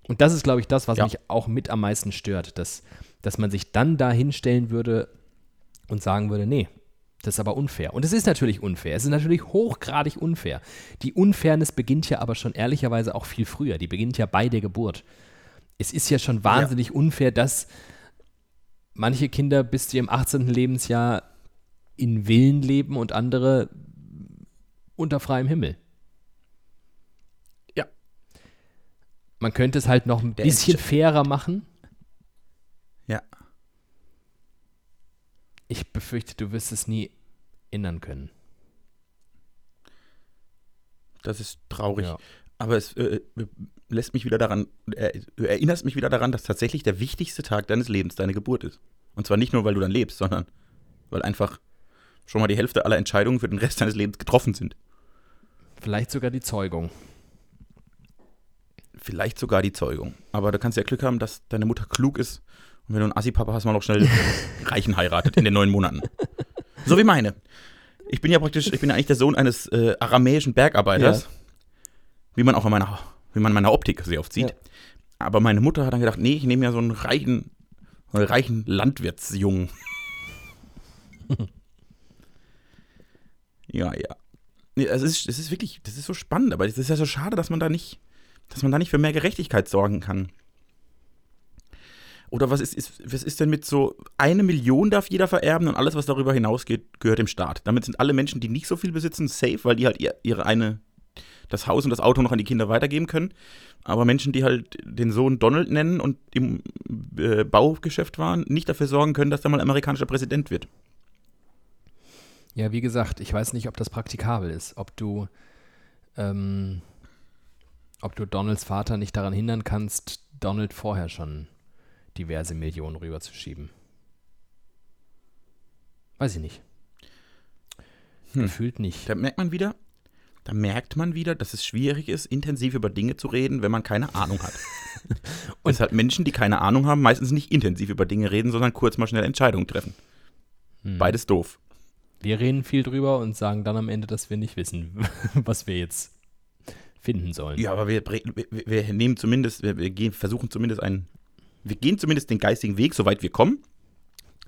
S1: Und das ist, glaube ich, das, was
S2: Ja.
S1: mich auch mit am meisten stört, dass, dass man sich dann da hinstellen würde und sagen würde, nee, das ist aber unfair. Und es ist natürlich unfair. Es ist natürlich hochgradig unfair. Die Unfairness beginnt ja aber schon ehrlicherweise auch viel früher. Die beginnt ja bei der Geburt. Es ist ja schon wahnsinnig unfair, dass manche Kinder bis zu ihrem 18. Lebensjahr in Villen leben und andere unter freiem Himmel.
S2: Ja.
S1: Man könnte es halt noch ein
S2: Der
S1: bisschen fairer machen.
S2: Ja.
S1: Ich befürchte, du wirst es nie ändern können.
S2: Das ist traurig.
S1: Ja.
S2: Aber es äh, lässt mich wieder daran, äh, du erinnerst mich wieder daran, dass tatsächlich der wichtigste Tag deines Lebens deine Geburt ist. Und zwar nicht nur, weil du dann lebst, sondern weil einfach schon mal die Hälfte aller Entscheidungen für den Rest deines Lebens getroffen sind.
S1: Vielleicht sogar die Zeugung.
S2: Vielleicht sogar die Zeugung. Aber du kannst ja Glück haben, dass deine Mutter klug ist und wenn du einen Assi-Papa hast, mal noch schnell Reichen heiratet in den neun Monaten. So wie meine. Ich bin ja praktisch, ich bin ja eigentlich der Sohn eines äh, aramäischen Bergarbeiters.
S1: Ja.
S2: Wie man auch in meiner, wie man in meiner Optik sehr oft sieht.
S1: Ja.
S2: Aber meine Mutter hat dann gedacht, nee, ich nehme ja so einen reichen, so einen reichen Landwirtsjungen. ja, ja. Nee, Es ist, es ist wirklich, das ist so spannend, aber es ist ja so schade, dass man da nicht, dass man da nicht für mehr Gerechtigkeit sorgen kann. Oder was ist, ist, was ist denn mit so eine Million darf jeder vererben und alles, was darüber hinausgeht, gehört dem Staat? Damit sind alle Menschen, die nicht so viel besitzen, safe, weil die halt ihr, ihre eine, das Haus und das Auto noch an die Kinder weitergeben können. Aber Menschen, die halt den Sohn Donald nennen und im äh, Baugeschäft waren, nicht dafür sorgen können, dass er mal amerikanischer Präsident wird.
S1: Ja, wie gesagt, ich weiß nicht, ob das praktikabel ist. Ob du, ähm, ob du Donalds Vater nicht daran hindern kannst, Donald vorher schon diverse Millionen rüberzuschieben. Weiß ich nicht.
S2: Hm.
S1: Gefühlt nicht.
S2: Da merkt man wieder, da merkt man wieder, dass es schwierig ist, intensiv über Dinge zu reden, wenn man keine Ahnung hat. und deshalb Menschen, die keine Ahnung haben, meistens nicht intensiv über Dinge reden, sondern kurz mal schnell Entscheidungen treffen.
S1: Hm.
S2: Beides doof.
S1: Wir reden viel drüber und sagen dann am Ende, dass wir nicht wissen, was wir jetzt finden sollen.
S2: Ja, aber wir, wir, wir nehmen zumindest, wir, wir gehen, versuchen zumindest einen, wir gehen zumindest den geistigen Weg, soweit wir kommen.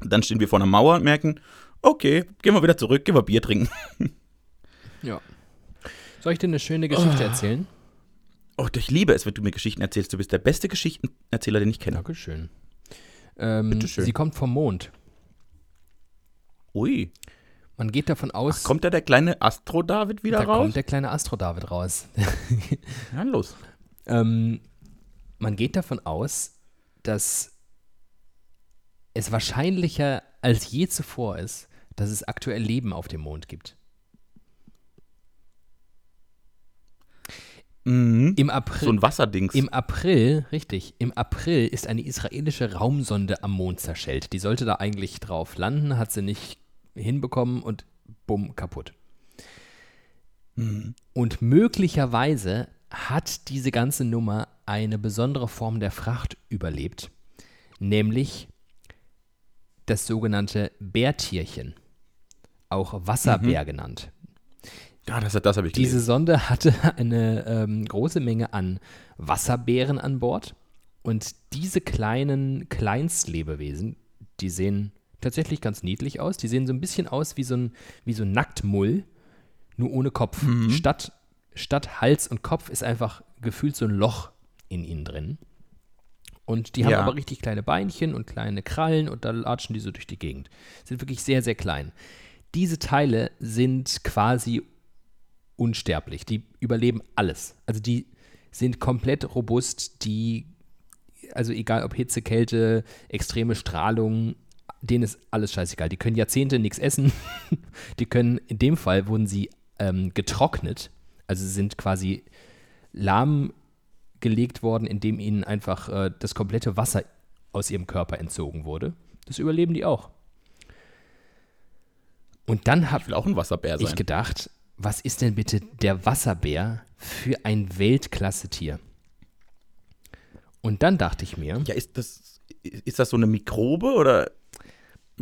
S2: Dann stehen wir vor einer Mauer und merken, okay, gehen wir wieder zurück, gehen wir Bier trinken.
S1: Ja. Soll ich dir eine schöne Geschichte erzählen?
S2: Oh, ich liebe es, wenn du mir Geschichten erzählst. Du bist der beste Geschichtenerzähler, den ich kenne.
S1: Dankeschön. Ähm,
S2: Bitteschön.
S1: Sie kommt vom Mond.
S2: Ui.
S1: Man geht davon aus,
S2: Kommt da der kleine Astro-David wieder
S1: da
S2: raus?
S1: kommt der kleine Astro-David raus.
S2: ja, los.
S1: ähm, man geht davon aus, dass es wahrscheinlicher als je zuvor ist, dass es aktuell Leben auf dem Mond gibt.
S2: Mhm.
S1: Im April,
S2: So ein Wasserdings.
S1: Im April, richtig, im April ist eine israelische Raumsonde am Mond zerschellt. Die sollte da eigentlich drauf landen, hat sie nicht hinbekommen und bumm, kaputt.
S2: Mhm.
S1: Und möglicherweise hat diese ganze Nummer eine besondere Form der Fracht überlebt, nämlich das sogenannte Bärtierchen, auch Wasserbär mhm. genannt.
S2: Ja, das, das habe ich
S1: gelesen. Diese Sonde hatte eine ähm, große Menge an Wasserbären an Bord und diese kleinen Kleinstlebewesen, die sehen tatsächlich ganz niedlich aus. Die sehen so ein bisschen aus wie so ein, wie so ein Nacktmull, nur ohne Kopf. Mhm. Statt, statt Hals und Kopf ist einfach gefühlt so ein Loch in ihnen drin. Und die haben ja. aber richtig kleine Beinchen und kleine Krallen und da latschen die so durch die Gegend. Sind wirklich sehr, sehr klein. Diese Teile sind quasi unsterblich. Die überleben alles. Also die sind komplett robust. Die, also egal ob Hitze, Kälte, extreme Strahlung, denen ist alles scheißegal. Die können Jahrzehnte nichts essen. die können, in dem Fall wurden sie ähm, getrocknet. Also sind quasi lahmgelegt worden, indem ihnen einfach äh, das komplette Wasser aus ihrem Körper entzogen wurde. Das überleben die auch. Und dann habe ich,
S2: auch ein Wasserbär
S1: ich gedacht, was ist denn bitte der Wasserbär für ein Weltklasse-Tier? Und dann dachte ich mir.
S2: Ja, ist das, ist das so eine Mikrobe oder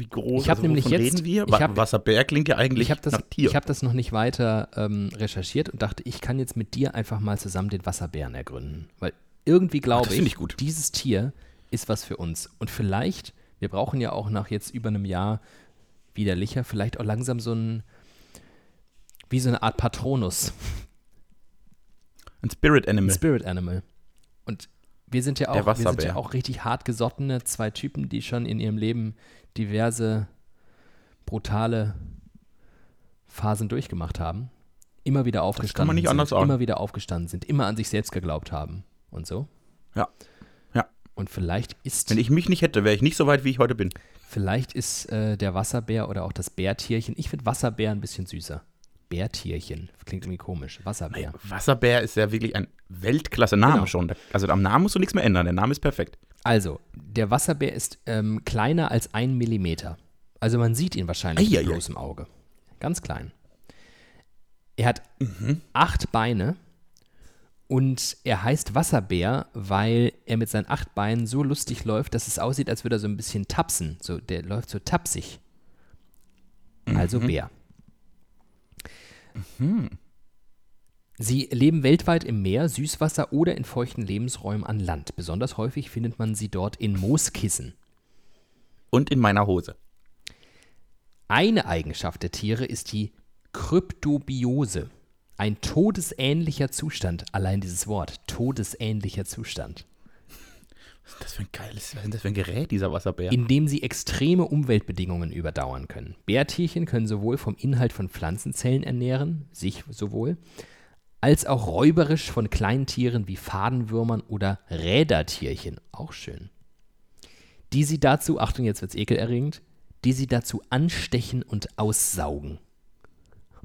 S2: wie groß
S1: ich also, nämlich jetzt,
S2: reden wir? Ich hab, klingt ja eigentlich
S1: ich das, nach Tier. Ich habe das noch nicht weiter ähm, recherchiert und dachte, ich kann jetzt mit dir einfach mal zusammen den Wasserbären ergründen. Weil irgendwie glaube ich,
S2: ich
S1: dieses Tier ist was für uns. Und vielleicht, wir brauchen ja auch nach jetzt über einem Jahr widerlicher, vielleicht auch langsam so ein, wie so eine Art Patronus.
S2: Ein Spirit Animal.
S1: Ein Spirit Animal. Und wir sind ja auch, wir sind ja auch richtig hart gesottene zwei Typen, die schon in ihrem Leben diverse brutale Phasen durchgemacht haben. Immer wieder aufgestanden
S2: sind,
S1: immer wieder aufgestanden sind, immer an sich selbst geglaubt haben und so.
S2: Ja. Ja.
S1: Und vielleicht ist.
S2: Wenn ich mich nicht hätte, wäre ich nicht so weit, wie ich heute bin.
S1: Vielleicht ist äh, der Wasserbär oder auch das Bärtierchen. Ich finde Wasserbär ein bisschen süßer. Bärtierchen. Klingt irgendwie komisch. Wasserbär.
S2: Wasserbär ist ja wirklich ein Weltklasse-Name genau. schon. Also am Namen musst du nichts mehr ändern. Der Name ist perfekt.
S1: Also, der Wasserbär ist ähm, kleiner als ein Millimeter. Also man sieht ihn wahrscheinlich mit bloßem Auge. Ganz klein. Er hat mhm. acht Beine und er heißt Wasserbär, weil er mit seinen acht Beinen so lustig läuft, dass es aussieht, als würde er so ein bisschen tapsen. So, der läuft so tapsig. Also mhm. Bär. Mhm. Sie leben weltweit im Meer, Süßwasser oder in feuchten Lebensräumen an Land. Besonders häufig findet man sie dort in Mooskissen.
S2: Und in meiner Hose.
S1: Eine Eigenschaft der Tiere ist die Kryptobiose. Ein todesähnlicher Zustand, allein dieses Wort, todesähnlicher Zustand.
S2: Was ist das für ein geiles, was ist das für ein Gerät, dieser Wasserbär?
S1: In dem sie extreme Umweltbedingungen überdauern können. Bärtierchen können sowohl vom Inhalt von Pflanzenzellen ernähren, sich sowohl, als auch räuberisch von kleinen Tieren wie Fadenwürmern oder Rädertierchen, auch schön. Die sie dazu, Achtung, jetzt wird's ekelerregend, die sie dazu anstechen und aussaugen.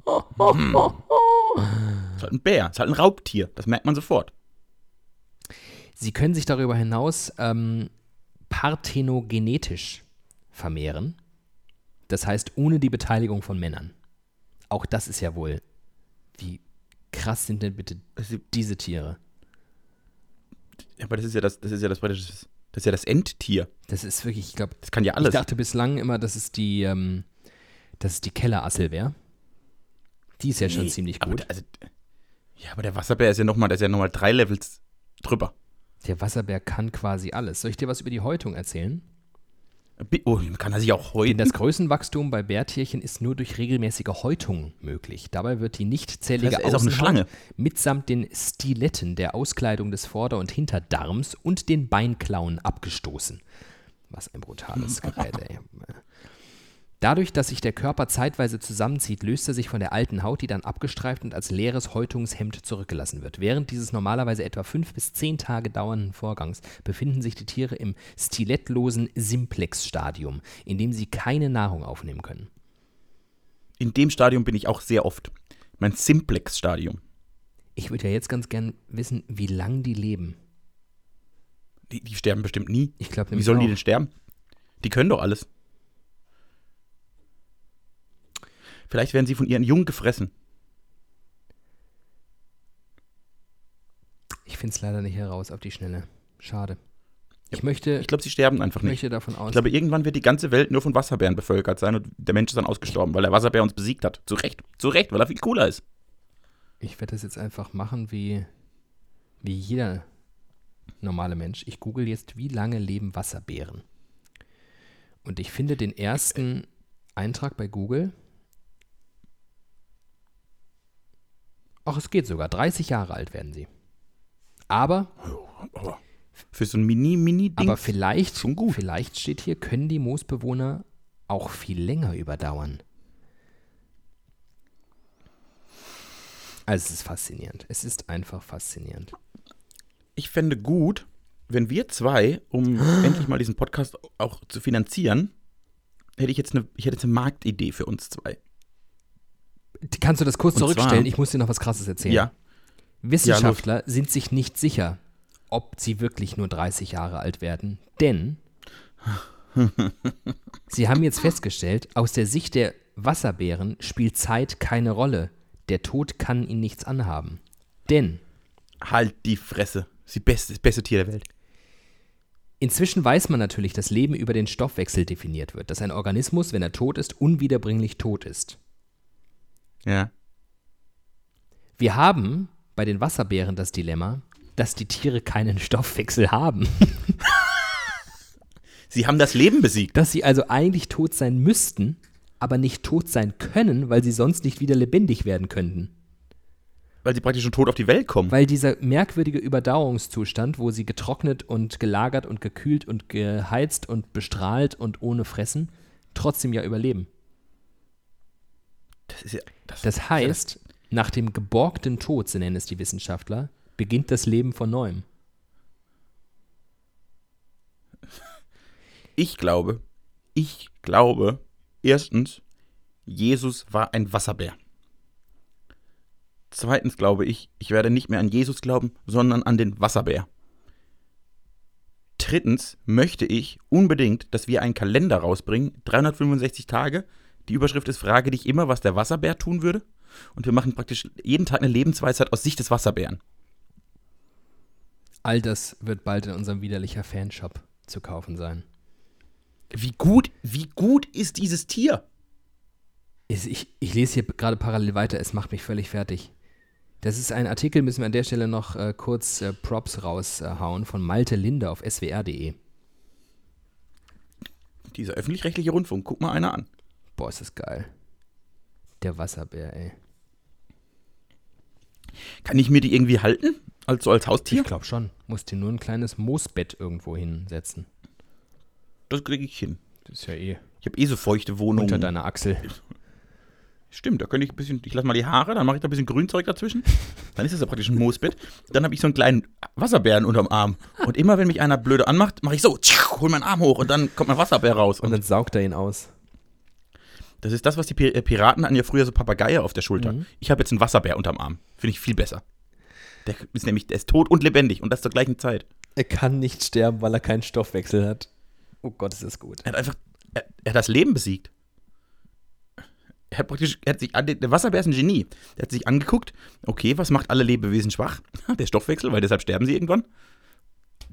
S2: Hm. Das ist halt ein Bär, das ist halt ein Raubtier, das merkt man sofort.
S1: Sie können sich darüber hinaus ähm, parthenogenetisch vermehren. Das heißt, ohne die Beteiligung von Männern. Auch das ist ja wohl. Wie krass sind denn bitte diese Tiere?
S2: Ja, aber das ist ja das, das ist ja das, das ist ja das Endtier.
S1: Das ist wirklich, ich glaube,
S2: das kann ja alles.
S1: Ich dachte bislang immer, dass es die, ähm, dass es die Kellerassel wäre. Die ist ja nee, schon ziemlich gut.
S2: Aber, also, ja, aber der Wasserbär ist ja nochmal, der ist ja nochmal drei Levels drüber.
S1: Der Wasserbär kann quasi alles. Soll ich dir was über die Häutung erzählen?
S2: Oh, kann er sich auch häuten? Denn
S1: das Größenwachstum bei Bärtierchen ist nur durch regelmäßige Häutung möglich. Dabei wird die nichtzählige
S2: das Außenhaut
S1: mitsamt den Stiletten der Auskleidung des Vorder- und Hinterdarms und den Beinklauen abgestoßen. Was ein brutales Gerät, ey. Dadurch, dass sich der Körper zeitweise zusammenzieht, löst er sich von der alten Haut, die dann abgestreift und als leeres Häutungshemd zurückgelassen wird. Während dieses normalerweise etwa fünf bis zehn Tage dauernden Vorgangs befinden sich die Tiere im stilettlosen Simplex-Stadium, in dem sie keine Nahrung aufnehmen können.
S2: In dem Stadium bin ich auch sehr oft. Mein Simplex-Stadium.
S1: Ich würde ja jetzt ganz gern wissen, wie lang die leben.
S2: Die, die sterben bestimmt nie.
S1: Ich glaube
S2: Wie sollen auch. die denn sterben? Die können doch alles. Vielleicht werden sie von ihren Jungen gefressen.
S1: finde es leider nicht heraus auf die Schnelle. Schade. Ich möchte,
S2: Ich glaube, sie sterben einfach nicht.
S1: möchte davon aus.
S2: Ich glaube, irgendwann wird die ganze Welt nur von Wasserbären bevölkert sein und der Mensch ist dann ausgestorben, weil der Wasserbär uns besiegt hat. Zu Recht. Zu Recht, weil er viel cooler ist.
S1: Ich werde das jetzt einfach machen wie, wie jeder normale Mensch. Ich google jetzt, wie lange leben Wasserbären? Und ich finde den ersten Eintrag bei Google. Ach, es geht sogar. 30 Jahre alt werden sie. Aber,
S2: für so ein Mini-Mini-Ding.
S1: aber vielleicht,
S2: schon gut.
S1: vielleicht steht hier, können die Moosbewohner auch viel länger überdauern. Also es ist faszinierend. Es ist einfach faszinierend.
S2: Ich fände gut, wenn wir zwei, um endlich mal diesen Podcast auch zu finanzieren, hätte ich jetzt eine, ich hätte jetzt eine Marktidee für uns zwei.
S1: Kannst du das kurz
S2: Und
S1: zurückstellen?
S2: zwar-
S1: ich muss dir noch was Krasses erzählen.
S2: Ja.
S1: Wissenschaftler sind sich nicht sicher, ob sie wirklich nur 30 Jahre alt werden, denn sie haben jetzt festgestellt, aus der Sicht der Wasserbären spielt Zeit keine Rolle. Der Tod kann ihnen nichts anhaben. Denn
S2: Halt die Fresse. Die beste, das beste Tier der Welt.
S1: inzwischen weiß man natürlich, dass Leben über den Stoffwechsel definiert wird, dass ein Organismus, wenn er tot ist, unwiederbringlich tot ist.
S2: Ja.
S1: Wir haben bei den Wasserbären das Dilemma, dass die Tiere keinen Stoffwechsel haben.
S2: Sie haben das Leben besiegt.
S1: dass sie also eigentlich tot sein müssten, aber nicht tot sein können, weil sie sonst nicht wieder lebendig werden könnten.
S2: Weil sie praktisch schon tot auf die Welt kommen.
S1: Weil dieser merkwürdige Überdauerungszustand, wo sie getrocknet und gelagert und gekühlt und geheizt und bestrahlt und ohne Fressen, trotzdem ja überleben.
S2: Das ist ja. Das,
S1: Das heißt, nach dem geborgten Tod, so nennen es die Wissenschaftler, beginnt das Leben von neuem.
S2: Ich glaube, ich glaube, erstens, Jesus war ein Wasserbär. Zweitens glaube ich, ich werde nicht mehr an Jesus glauben, sondern an den Wasserbär. Drittens möchte ich unbedingt, dass wir einen Kalender rausbringen, 365 Tage. Die Überschrift ist Frage dich immer, was der Wasserbär tun würde. Und wir machen praktisch jeden Tag eine Lebensweisheit aus Sicht des Wasserbären.
S1: All das wird bald in unserem widerlicher Fanshop zu kaufen sein.
S2: Wie gut, wie gut ist dieses Tier?
S1: Ich, ich, lese hier gerade parallel weiter, es macht mich völlig fertig. Das ist ein Artikel, müssen wir an der Stelle noch äh, kurz äh, Props raushauen, von Malte Linde auf swr.de.
S2: Dieser öffentlich-rechtliche Rundfunk, guck mal einer an.
S1: Boah, ist das geil. Der Wasserbär, ey.
S2: Kann ich mir die irgendwie halten? Also als Haustier?
S1: Ich glaube schon. Musst dir nur ein kleines Moosbett irgendwo hinsetzen.
S2: Das kriege ich hin.
S1: Das ist ja eh
S2: Ich habe eh so feuchte Wohnungen.
S1: unter deiner Achsel.
S2: Stimmt, da könnte ich ein bisschen, ich lasse mal die Haare, dann mache ich da ein bisschen Grünzeug dazwischen. Dann ist das ja praktisch ein Moosbett. Dann habe ich so einen kleinen Wasserbären unterm Arm. Und immer wenn mich einer blöde anmacht, mache ich so, hol meinen Arm hoch und dann kommt mein Wasserbär raus.
S1: Und
S2: Und
S1: dann saugt er ihn aus.
S2: Das ist das, was die äh, Piraten hatten ja früher so Papageie auf der Schulter.
S1: Mhm.
S2: Ich habe jetzt einen Wasserbär unterm Arm. Finde ich viel besser. Der ist nämlich, der ist tot und lebendig und das zur gleichen Zeit.
S1: Er kann nicht sterben, weil er keinen Stoffwechsel hat. Oh Gott, ist das gut.
S2: Er hat einfach, er, er hat das Leben besiegt. Er hat praktisch, er hat sich, an- der Wasserbär ist ein Genie. Der hat sich angeguckt, okay, was macht alle Lebewesen schwach? Der Stoffwechsel, weil deshalb sterben sie irgendwann.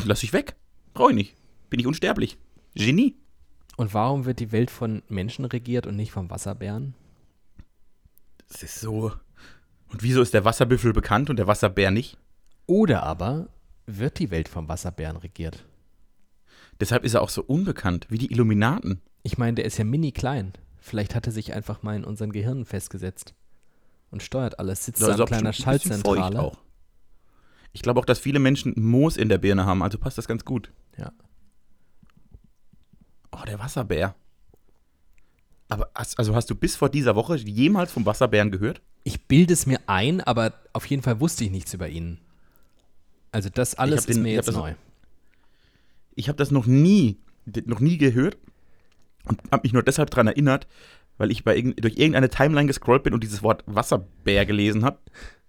S2: Lass ich weg. Brauche ich nicht. Bin ich unsterblich. Genie.
S1: Und warum wird die Welt von Menschen regiert und nicht vom Wasserbären?
S2: Das ist so. Und wieso ist der Wasserbüffel bekannt und der Wasserbär nicht?
S1: Oder aber wird die Welt vom Wasserbären regiert?
S2: Deshalb ist er auch so unbekannt, wie die Illuminaten.
S1: Ich meine, der ist ja mini klein. Vielleicht hat er sich einfach mal in unseren Gehirnen festgesetzt und steuert alles. Sitzt
S2: Ja,
S1: da an kleiner Schaltzentrale.
S2: Ich glaube auch, dass viele Menschen Moos in der Birne haben, also passt das ganz gut.
S1: Ja.
S2: Oh, der Wasserbär. Aber hast, also hast du bis vor dieser Woche jemals vom Wasserbären gehört?
S1: Ich bilde es mir ein, aber auf jeden Fall wusste ich nichts über ihn. Also das alles ist
S2: den-
S1: mir jetzt
S2: das-
S1: neu.
S2: Ich habe das noch nie, noch nie gehört und habe mich nur deshalb daran erinnert, weil ich bei durch irgendeine Timeline gescrollt bin und dieses Wort Wasserbär gelesen habe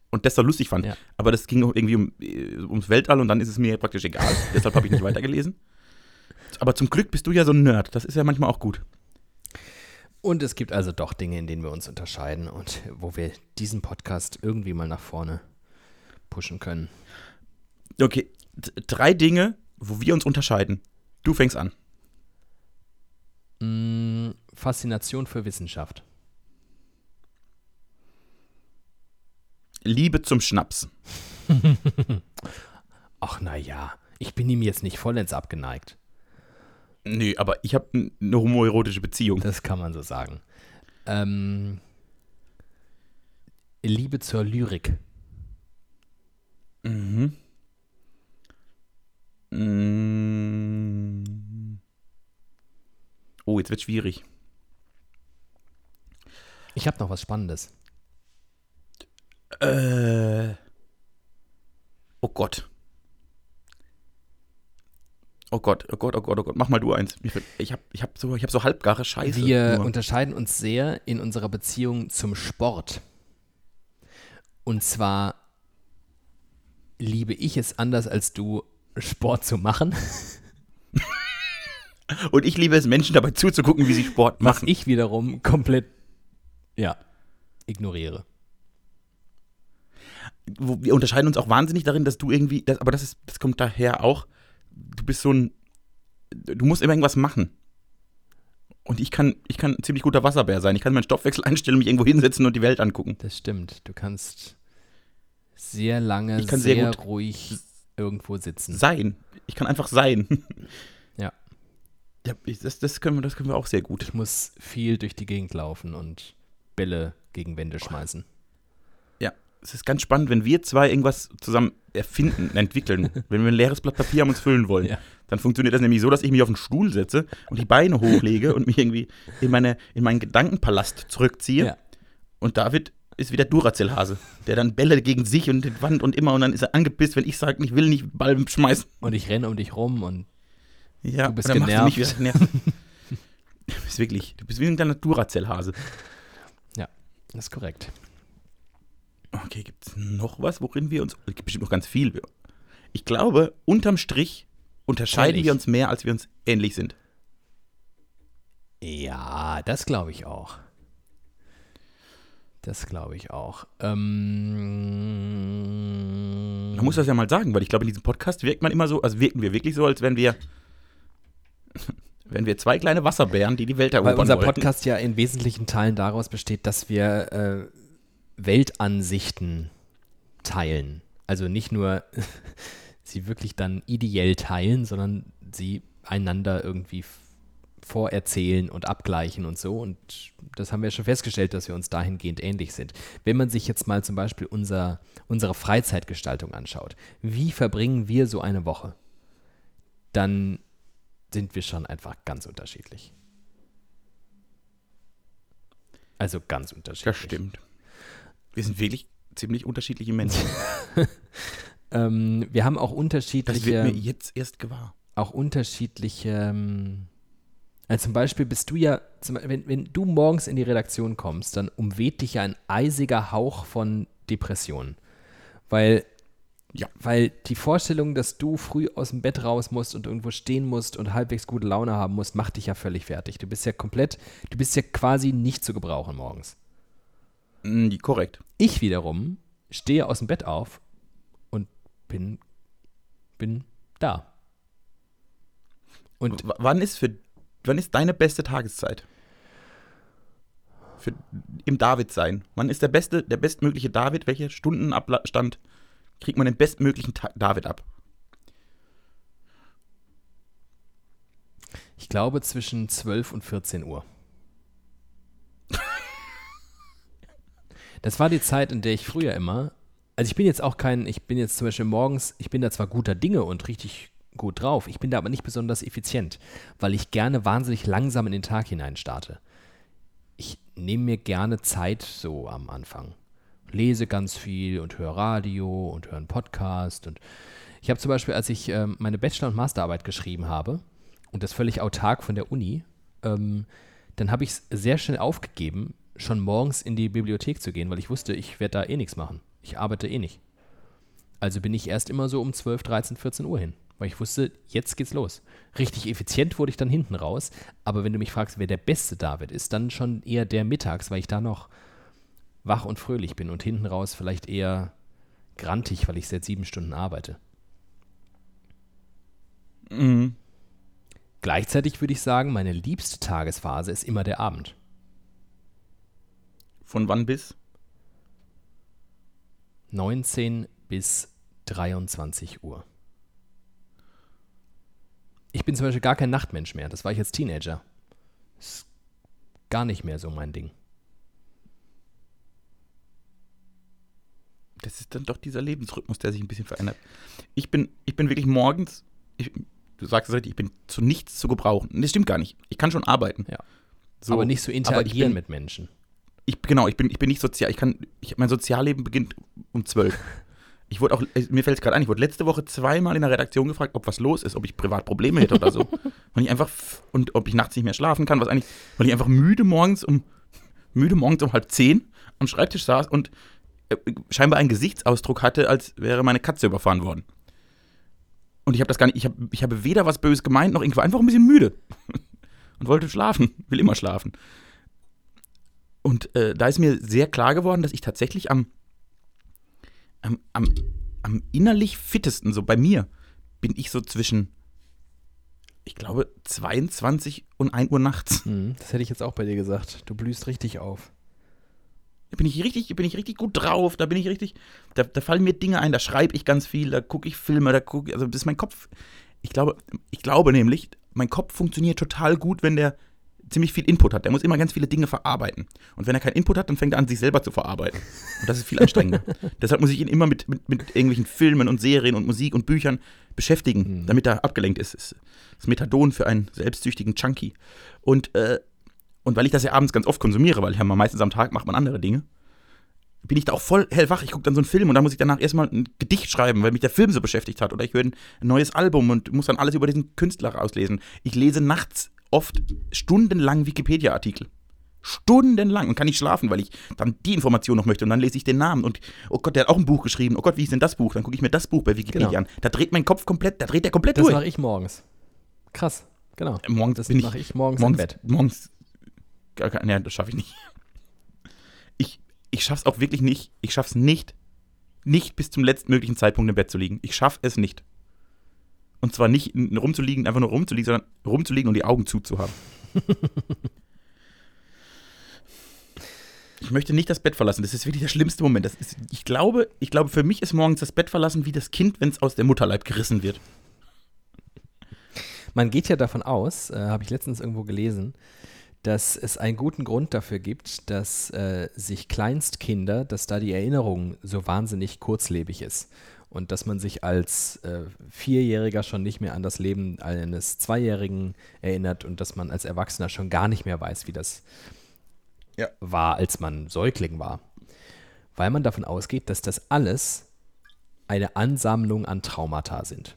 S2: und das so lustig fand.
S1: Ja.
S2: Aber das ging irgendwie um, äh, ums Weltall und dann ist es mir praktisch egal. deshalb habe ich nicht weitergelesen. Aber zum Glück bist du ja so ein Nerd. Das ist ja manchmal auch gut.
S1: Und es gibt also doch Dinge, in denen wir uns unterscheiden und wo wir diesen Podcast irgendwie mal nach vorne pushen können.
S2: Okay, drei Dinge, wo wir uns unterscheiden. Du fängst an.
S1: Mm, Faszination für Wissenschaft.
S2: Liebe zum Schnaps.
S1: Ach naja, ich bin ihm jetzt nicht vollends abgeneigt.
S2: Nö, aber ich habe eine homoerotische Beziehung.
S1: Das kann man so sagen. Ähm, Liebe zur Lyrik.
S2: Mhm. Mm. Oh, jetzt wird schwierig.
S1: Ich habe noch was Spannendes.
S2: Äh. Oh Gott. Oh Gott, oh Gott, oh Gott, oh Gott. Mach mal du eins. Ich habe ich hab so, hab so halbgare Scheiße.
S1: Wir
S2: nur.
S1: unterscheiden uns sehr in unserer Beziehung zum Sport. Und zwar liebe ich es anders als du, Sport zu machen.
S2: Und ich liebe es, Menschen dabei zuzugucken, wie sie Sport
S1: Was
S2: machen.
S1: ich wiederum komplett, ja, ignoriere.
S2: Wir unterscheiden uns auch wahnsinnig darin, dass du irgendwie, das, aber das, ist, das kommt daher auch, du bist so ein, du musst immer irgendwas machen. Und ich kann, ich kann ein ziemlich guter Wasserbär sein. Ich kann meinen Stoffwechsel einstellen, mich irgendwo hinsetzen und die Welt angucken.
S1: Das stimmt. Du kannst sehr lange,
S2: Ich kann
S1: sehr,
S2: sehr gut
S1: ruhig irgendwo sitzen.
S2: Sein. Ich kann einfach sein.
S1: Ja.
S2: Ja, das, das, können wir, das können wir auch sehr gut.
S1: Ich muss viel durch die Gegend laufen und Bälle gegen Wände schmeißen.
S2: Ja, es ist ganz spannend, wenn wir zwei irgendwas zusammen erfinden, entwickeln. wenn wir ein leeres Blatt Papier haben und uns füllen wollen.
S1: Ja.
S2: Dann funktioniert das nämlich so, dass ich mich auf den Stuhl setze und die Beine hochlege und mich irgendwie in, meine, in meinen Gedankenpalast zurückziehe.
S1: Ja.
S2: Und David ist wie der Duracell-Hase, der dann Bälle gegen sich und die Wand und immer und dann ist er angepisst, wenn ich sage, ich will nicht Ball schmeißen.
S1: Und ich renne um dich rum und
S2: Ja,
S1: Du bist
S2: und dann machst du mich
S1: genervt.
S2: wieder. Du bist wirklich, du bist wie ein kleiner Duracell-Hase.
S1: das ist korrekt.
S2: Okay, gibt es noch was, worin wir uns. Es gibt bestimmt noch ganz viel. Ich glaube, unterm Strich unterscheiden wir uns mehr, als wir uns ähnlich sind.
S1: Ja, das glaube ich auch. Das glaube ich auch. Ähm,
S2: Man muss das ja mal sagen, weil ich glaube, in diesem Podcast wirkt man immer so, also wirken wir wirklich so, als wären wir, wenn wir zwei kleine Wasserbären, die die Welt erobern
S1: Weil unser
S2: wollten.
S1: Podcast ja in wesentlichen Teilen daraus besteht, dass wir äh, Weltansichten teilen. Also nicht nur sie wirklich dann ideell teilen, sondern sie einander irgendwie vorerzählen und abgleichen und so. Und das haben wir schon festgestellt, dass wir uns dahingehend ähnlich sind. Wenn man sich jetzt mal zum Beispiel unser, unsere Freizeitgestaltung anschaut, wie verbringen wir so eine Woche? Dann sind wir schon einfach ganz unterschiedlich. Also ganz unterschiedlich.
S2: Das stimmt. Wir sind wirklich ziemlich unterschiedliche Menschen.
S1: Ähm, wir haben auch
S2: Das
S1: unterschiedliche,
S2: wird mir jetzt erst gewahr.
S1: auch unterschiedliche. Ähm, also zum Beispiel bist du ja, zum, wenn, wenn du morgens in die Redaktion kommst, dann umweht dich ja ein eisiger Hauch von Depression. Weil,
S2: Ja.
S1: weil die Vorstellung, dass du früh aus dem Bett raus musst und irgendwo stehen musst und halbwegs gute Laune haben musst, macht dich ja völlig fertig. Du bist ja komplett, du bist ja quasi nicht zu gebrauchen morgens.
S2: Mm, korrekt.
S1: Ich wiederum stehe aus dem Bett auf und bin, bin da. Und
S2: W wann ist für wann ist deine beste Tageszeit? Für, Im David sein. Wann ist der beste, der bestmögliche David? Welcher Stundenabstand kriegt man den bestmöglichen Ta David ab?
S1: ich glaube zwischen 12 und 14 Uhr. Das war die Zeit, in der ich früher immer, also ich bin jetzt auch kein, ich bin jetzt zum Beispiel morgens, ich bin da zwar guter Dinge und richtig gut drauf, ich bin da aber nicht besonders effizient, weil ich gerne wahnsinnig langsam in den Tag hinein starte. Ich nehme mir gerne Zeit so am Anfang. Lese ganz viel und höre Radio und höre einen Podcast und ich habe zum Beispiel, als ich ähm, meine Bachelor- und Masterarbeit geschrieben habe und das völlig autark von der Uni, ähm, dann habe ich es sehr schnell aufgegeben, schon morgens in die Bibliothek zu gehen, weil ich wusste, ich werde da eh nichts machen. Ich arbeite eh nicht. Also bin ich erst immer so um 12, 13, 14 Uhr hin, weil ich wusste, jetzt geht's los. Richtig effizient wurde ich dann hinten raus, aber wenn du mich fragst, wer der beste David ist, dann schon eher der mittags, weil ich da noch wach und fröhlich bin und hinten raus vielleicht eher grantig, weil ich seit sieben Stunden arbeite.
S2: Mhm.
S1: Gleichzeitig würde ich sagen, meine liebste Tagesphase ist immer der Abend.
S2: Von wann bis?
S1: 19 bis 23 Uhr. Ich bin zum Beispiel gar kein Nachtmensch mehr. Das war ich als Teenager. Ist gar nicht mehr so mein Ding.
S2: Das ist dann doch dieser Lebensrhythmus, der sich ein bisschen verändert. Ich bin, ich bin wirklich morgens, ich, du sagst es richtig, ich bin zu nichts zu gebrauchen. Das stimmt gar nicht. Ich kann schon arbeiten.
S1: Ja.
S2: So,
S1: aber nicht so interagieren
S2: bin-
S1: mit Menschen.
S2: Ich, genau, ich bin, ich bin nicht sozial. Ich kann, ich, mein Sozialleben beginnt um zwölf. Ich wurde auch, mir fällt es gerade ein, ich wurde letzte Woche zweimal in der Redaktion gefragt, ob was los ist, ob ich privat Probleme hätte oder so. Und ich einfach, und ob ich nachts nicht mehr schlafen kann, was eigentlich, weil ich einfach müde morgens um, müde morgens um halb zehn am Schreibtisch saß und äh, scheinbar einen Gesichtsausdruck hatte, als wäre meine Katze überfahren worden. Und ich habe das gar nicht, ich habe ich habe weder was Böses gemeint, noch irgendwie einfach ein bisschen müde. Und wollte schlafen, will immer schlafen. Und äh, da ist mir sehr klar geworden, dass ich tatsächlich am, am, am, am innerlich fittesten, so bei mir, bin ich so zwischen, ich glaube, 22 und 1 Uhr nachts.
S1: Hm, das hätte ich jetzt auch bei dir gesagt. Du blühst richtig auf.
S2: Da bin ich richtig, bin ich richtig gut drauf, da bin ich richtig, da, da fallen mir Dinge ein, da schreibe ich ganz viel, da gucke ich Filme, da gucke also das ist mein Kopf. Ich glaube, ich glaube nämlich, mein Kopf funktioniert total gut, wenn der ziemlich viel Input hat. Der muss immer ganz viele Dinge verarbeiten. Und wenn er keinen Input hat, dann fängt er an, sich selber zu verarbeiten. Und das ist viel anstrengender. Deshalb muss ich ihn immer mit, mit, mit irgendwelchen Filmen und Serien und Musik und Büchern beschäftigen,
S1: Mhm.
S2: damit er abgelenkt ist. Das ist Methadon für einen selbstsüchtigen Junkie. Und, äh, und weil ich das ja abends ganz oft konsumiere, weil ich ja meistens am Tag macht man andere Dinge, bin ich da auch voll hellwach. Ich gucke dann so einen Film und dann muss ich danach erstmal ein Gedicht schreiben, weil mich der Film so beschäftigt hat. Oder ich höre ein neues Album und muss dann alles über diesen Künstler auslesen. Ich lese nachts oft stundenlang Wikipedia-Artikel. Stundenlang und kann nicht schlafen, weil ich dann die Information noch möchte und dann lese ich den Namen und oh Gott, der hat auch ein Buch geschrieben. Oh Gott, wie ist denn das Buch? Dann gucke ich mir das Buch bei Wikipedia
S1: Genau.
S2: an. Da dreht mein Kopf komplett, da dreht der komplett
S1: Das
S2: durch.
S1: mache ich morgens. Krass, genau.
S2: Morgens
S1: Das
S2: bin ich
S1: mache ich morgens,
S2: morgens,
S1: im Bett.
S2: morgens nee, das schaffe ich nicht. Ich, ich schaff's auch wirklich nicht. Ich schaff's nicht, nicht bis zum letztmöglichen Zeitpunkt im Bett zu liegen. Ich schaff es nicht. Und zwar nicht rumzuliegen, einfach nur rumzuliegen, sondern rumzuliegen und die Augen zuzuhaben. ich möchte nicht das Bett verlassen. Das ist wirklich der schlimmste Moment. Ist, ich, glaube, ich glaube, für mich ist morgens das Bett verlassen wie das Kind, wenn es aus der Mutterleib gerissen wird.
S1: Man geht ja davon aus, äh, habe ich letztens irgendwo gelesen, dass es einen guten Grund dafür gibt, dass äh, sich Kleinstkinder, dass da die Erinnerung so wahnsinnig kurzlebig ist. Und dass man sich als äh, Vierjähriger schon nicht mehr an das Leben eines Zweijährigen erinnert und dass man als Erwachsener schon gar nicht mehr weiß, wie das
S2: Ja.
S1: war, als man Säugling war. Weil man davon ausgeht, dass das alles eine Ansammlung an Traumata sind.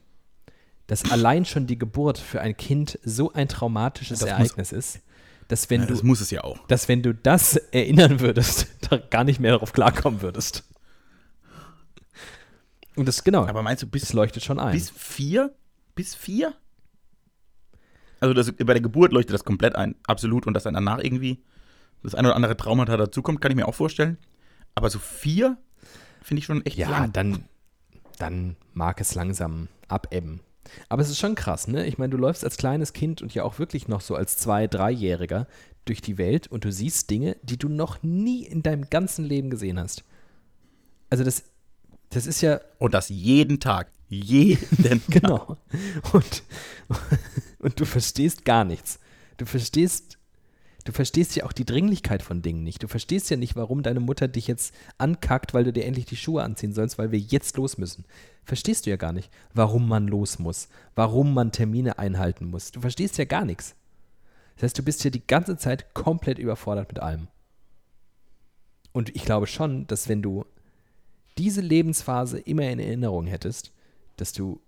S1: Dass allein schon die Geburt für ein Kind so ein traumatisches
S2: Das
S1: Ereignis ist, dass wenn,
S2: Ja, das
S1: du,
S2: muss es ja auch.
S1: dass wenn du das erinnern würdest, da gar nicht mehr darauf klarkommen würdest. Und das, genau,
S2: Aber meinst du, bis
S1: das leuchtet schon ein.
S2: Bis vier? Bis vier? Also das, bei der Geburt leuchtet das komplett ein, absolut. Und dass dann danach irgendwie das eine oder andere Traumata dazukommt, kann ich mir auch vorstellen. Aber so vier finde ich schon echt
S1: Ja,
S2: lang.
S1: dann, dann mag es langsam abebben. Aber es ist schon krass, ne? Ich meine, du läufst als kleines Kind und ja auch wirklich noch so als Zwei-, Dreijähriger durch die Welt und du siehst Dinge, die du noch nie in deinem ganzen Leben gesehen hast. Also das, das ist ja,
S2: Und das jeden Tag. Jeden Tag.
S1: genau. Und, und du verstehst gar nichts. Du verstehst, du verstehst ja auch die Dringlichkeit von Dingen nicht. Du verstehst ja nicht, warum deine Mutter dich jetzt ankackt, weil du dir endlich die Schuhe anziehen sollst, weil wir jetzt los müssen. Verstehst du ja gar nicht, warum man los muss, warum man Termine einhalten muss. Du verstehst ja gar nichts. Das heißt, du bist ja die ganze Zeit komplett überfordert mit allem. Und ich glaube schon, dass wenn du diese Lebensphase immer in Erinnerung hättest, dass du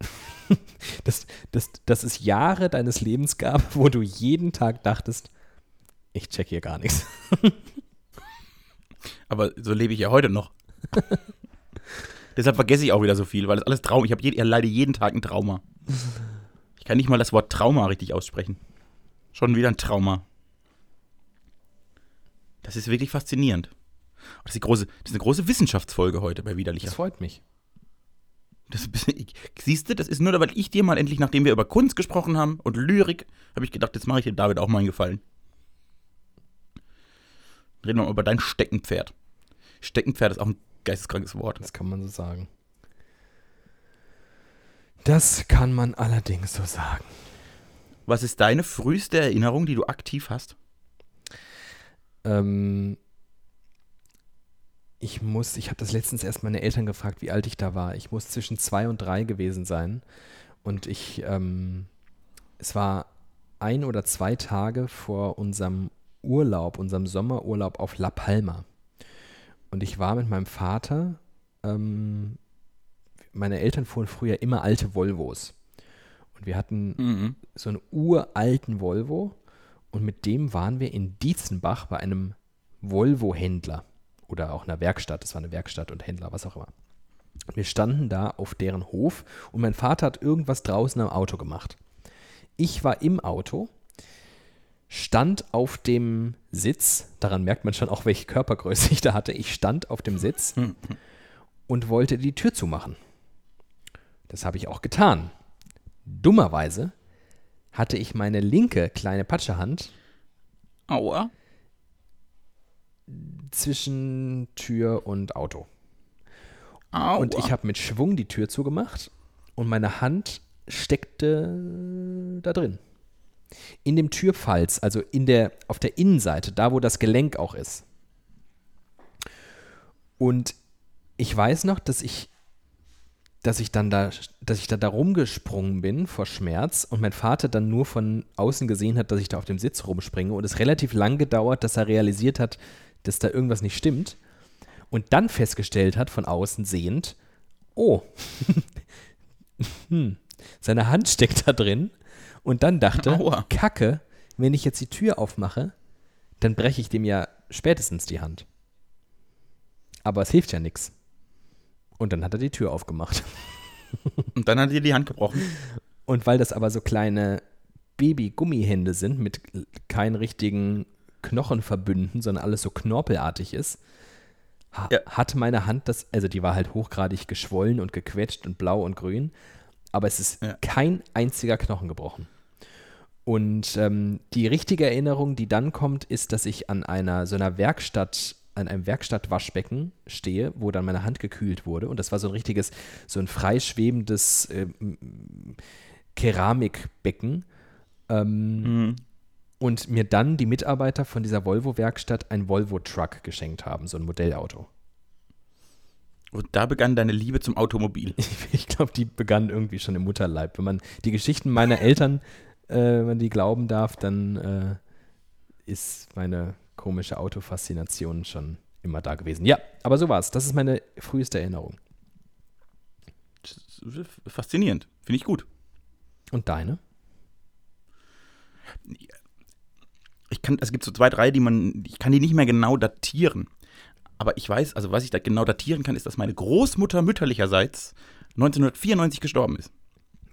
S1: dass, dass, dass es Jahre deines Lebens gab, wo du jeden Tag dachtest, ich check hier gar nichts.
S2: Aber so lebe ich ja heute noch. Deshalb vergesse ich auch wieder so viel, weil das alles Traum. Ich habe je, leide jeden Tag ein Trauma. Ich kann nicht mal das Wort Trauma richtig aussprechen. Schon wieder ein Trauma. Das ist wirklich faszinierend. Das ist, große, das ist eine große Wissenschaftsfolge heute bei Widerlicher.
S1: Das freut mich.
S2: Das Siehst du, das ist nur, weil ich dir mal endlich, nachdem wir über Kunst gesprochen haben und Lyrik, habe ich gedacht, jetzt mache ich dir David auch mal einen Gefallen. Reden wir mal über dein Steckenpferd. Steckenpferd ist auch ein geisteskrankes Wort.
S1: Das kann man so sagen. Das kann man allerdings so sagen.
S2: Was ist deine früheste Erinnerung, die du aktiv hast?
S1: Ähm, ich muss, ich habe das letztens erst meine Eltern gefragt, wie alt ich da war. Ich muss zwischen zwei und drei gewesen sein. Und ich, ähm, es war ein oder zwei Tage vor unserem Urlaub, unserem Sommerurlaub auf La Palma. Und ich war mit meinem Vater, ähm, meine Eltern fuhren früher immer alte Volvos. Und wir hatten mhm. so einen uralten Volvo und mit dem waren wir in Dietzenbach bei einem Volvo-Händler oder auch einer Werkstatt. Das war eine Werkstatt und Händler, was auch immer. Wir standen da auf deren Hof und mein Vater hat irgendwas draußen am Auto gemacht. Ich war im Auto, stand auf dem Sitz, daran merkt man schon auch, welche Körpergröße ich da hatte. Ich stand auf dem Sitz und wollte die Tür zumachen. Das habe ich auch getan. Dummerweise hatte ich meine linke kleine Patschehand
S2: Aua
S1: zwischen Tür und Auto.
S2: Aua.
S1: Und ich habe mit Schwung die Tür zugemacht und meine Hand steckte da drin. In dem Türfalz, also in der, auf der Innenseite, da wo das Gelenk auch ist. Und ich weiß noch, dass ich, dass ich dann da, dass ich da, da rumgesprungen bin vor Schmerz und mein Vater dann nur von außen gesehen hat, dass ich da auf dem Sitz rumspringe und es relativ lang gedauert, dass er realisiert hat, dass da irgendwas nicht stimmt und dann festgestellt hat, von außen sehend, oh, hm, seine Hand steckt da drin und dann dachte, Aua. Kacke, wenn ich jetzt die Tür aufmache, dann breche ich dem ja spätestens die Hand. Aber es hilft ja nichts. Und dann hat er die Tür aufgemacht.
S2: Und dann hat er die Hand gebrochen.
S1: Und weil das aber so kleine Baby-Gummihände sind mit keinen richtigen Knochenverbünden, sondern alles so knorpelartig ist, ha ja. hat meine Hand das, also die war halt hochgradig geschwollen und gequetscht und blau und grün, aber es ist ja. kein einziger Knochen gebrochen. Und ähm, die richtige Erinnerung, die dann kommt, ist, dass ich an einer so einer Werkstatt, an einem Werkstattwaschbecken stehe, wo dann meine Hand gekühlt wurde. Und das war so ein richtiges, so ein freischwebendes äh, Keramikbecken. Ähm, mhm und mir dann die Mitarbeiter von dieser Volvo-Werkstatt ein Volvo-Truck geschenkt haben, so ein Modellauto.
S2: Und da begann deine Liebe zum Automobil.
S1: Ich glaube, die begann irgendwie schon im Mutterleib. Wenn man die Geschichten meiner Eltern, äh, wenn man die glauben darf, dann äh, ist meine komische Autofaszination schon immer da gewesen. Ja, aber so war es. Das ist meine früheste Erinnerung.
S2: Faszinierend. Finde ich gut.
S1: Und deine?
S2: Ich kann, es gibt so zwei, drei, die man, ich kann die nicht mehr genau datieren. Aber ich weiß, also was ich da genau datieren kann, ist, dass meine Großmutter mütterlicherseits 1994 gestorben ist.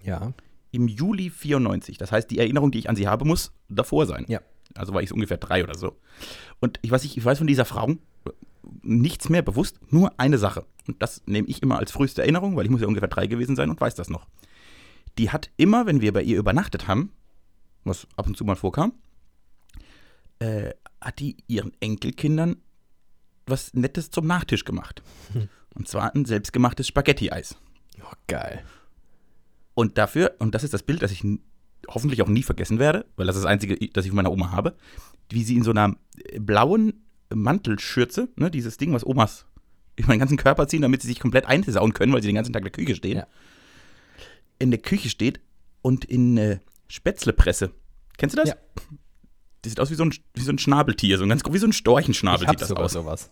S1: Ja.
S2: Im Juli 94. Das heißt, die Erinnerung, die ich an sie habe, muss davor sein.
S1: Ja.
S2: Also war ich so ungefähr drei oder so. Und ich weiß, ich, ich weiß von dieser Frau nichts mehr bewusst, nur eine Sache. Und das nehme ich immer als früheste Erinnerung, weil ich muss ja ungefähr drei gewesen sein und weiß das noch. Die hat immer, wenn wir bei ihr übernachtet haben, was ab und zu mal vorkam, äh, hat die ihren Enkelkindern was Nettes zum Nachtisch gemacht. Hm. Und zwar ein selbstgemachtes Spaghetti-Eis.
S1: Oh, geil.
S2: Und dafür, und das ist das Bild, das ich hoffentlich auch nie vergessen werde, weil das ist das einzige, das ich von meiner Oma habe, wie sie in so einer blauen Mantelschürze, ne, dieses Ding, was Omas über den ganzen Körper ziehen, damit sie sich komplett einsauen können, weil sie den ganzen Tag in der Küche stehen, ja. in der Küche steht und in äh, Spätzlepresse. Kennst du das? Ja. Die sieht aus wie so ein, wie so ein Schnabeltier, so ein ganz, wie so ein Storchenschnabel ich
S1: sieht das aus. sowas.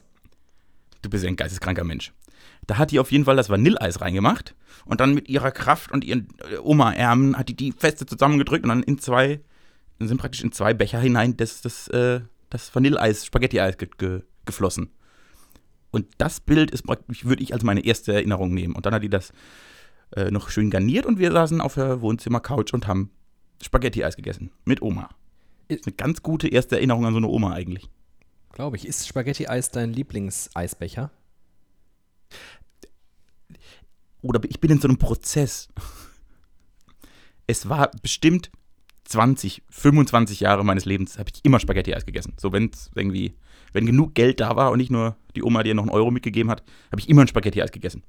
S2: Du bist ja ein geisteskranker Mensch. Da hat die auf jeden Fall das Vanilleeis reingemacht und dann mit ihrer Kraft und ihren äh, Oma-Ärmen hat die die feste zusammengedrückt und dann in zwei, dann sind praktisch in zwei Becher hinein das, das, äh, das Vanilleeis, Spaghetti-Eis ge ge geflossen. Und das Bild ist praktisch, würde ich als meine erste Erinnerung nehmen. Und dann hat die das äh, noch schön garniert und wir saßen auf der Wohnzimmer-Couch und haben Spaghetti-Eis gegessen. Mit Oma. Ist eine ganz gute erste Erinnerung an so eine Oma eigentlich.
S1: Glaube ich. Ist Spaghetti-Eis dein Lieblingseisbecher?
S2: oder ich bin in so einem Prozess. Es war bestimmt 20, 25 Jahre meines Lebens habe ich immer Spaghetti-Eis gegessen. So, wenn es irgendwie, wenn genug Geld da war und nicht nur die Oma dir noch einen Euro mitgegeben hat, habe ich immer ein Spaghetti-Eis gegessen.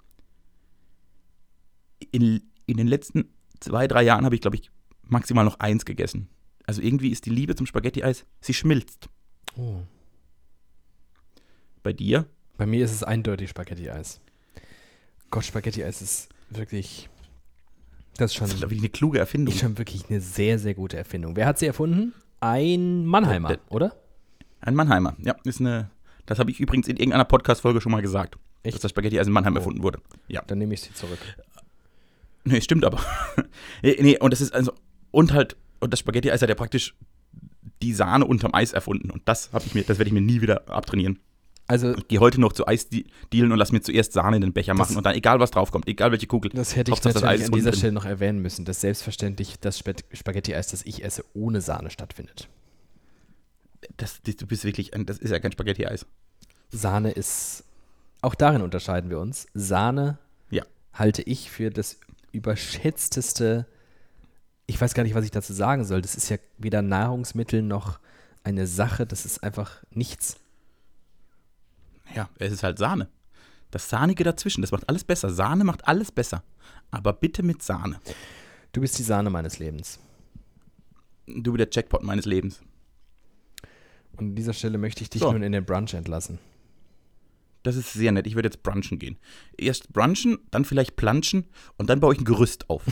S2: In, in den letzten zwei, drei Jahren habe ich, glaube ich, maximal noch eins gegessen. Also irgendwie ist die Liebe zum Spaghetti-Eis, sie schmilzt.
S1: Oh.
S2: Bei dir?
S1: Bei mir ist es eindeutig Spaghetti-Eis. Gott, Spaghetti-Eis ist wirklich. Das ist schon,
S2: Das ist, glaube ich, eine kluge Erfindung.
S1: ist schon wirklich eine sehr, sehr gute Erfindung. Wer hat sie erfunden? Ein Mannheimer,
S2: Der-
S1: oder?
S2: Ein Mannheimer. Ja, ist eine. Das habe ich übrigens in irgendeiner Podcast-Folge schon mal gesagt.
S1: Echt?
S2: Dass das Spaghetti-Eis in Mannheim
S1: Oh.
S2: erfunden wurde. Ja.
S1: Dann nehme ich sie zurück.
S2: Nee, stimmt aber. nee, und das ist also. Und halt. Und das Spaghetti-Eis hat ja praktisch die Sahne unterm Eis erfunden. Und das habe ich mir, das werde ich mir nie wieder abtrainieren.
S1: Also,
S2: Ich gehe heute noch zu Eis de- dealen und lass mir zuerst Sahne in den Becher machen und dann egal was draufkommt, egal welche Kugel.
S1: das hätte ich
S2: Hauptsache, das
S1: natürlich an dieser Stelle noch erwähnen müssen, dass selbstverständlich das Spa- Spaghetti-Eis, das ich esse, ohne Sahne stattfindet.
S2: Das, das, du bist wirklich, ein, das ist ja kein Spaghetti-Eis.
S1: Sahne ist, auch darin unterscheiden wir uns. Sahne
S2: Ja.
S1: halte ich für das überschätzteste, ich weiß gar nicht, was ich dazu sagen soll. Das ist ja weder Nahrungsmittel noch eine Sache, das ist einfach nichts.
S2: Ja, es ist halt Sahne. Das Sahnige dazwischen, das macht alles besser. Sahne macht alles besser. Aber bitte mit Sahne.
S1: Du bist die Sahne meines Lebens.
S2: Du bist der Jackpot meines Lebens.
S1: Und an dieser Stelle möchte ich dich
S2: So.
S1: nun in den Brunch entlassen.
S2: Das ist sehr nett. Ich würde jetzt brunchen gehen. Erst brunchen, dann vielleicht planschen und dann baue ich ein Gerüst auf.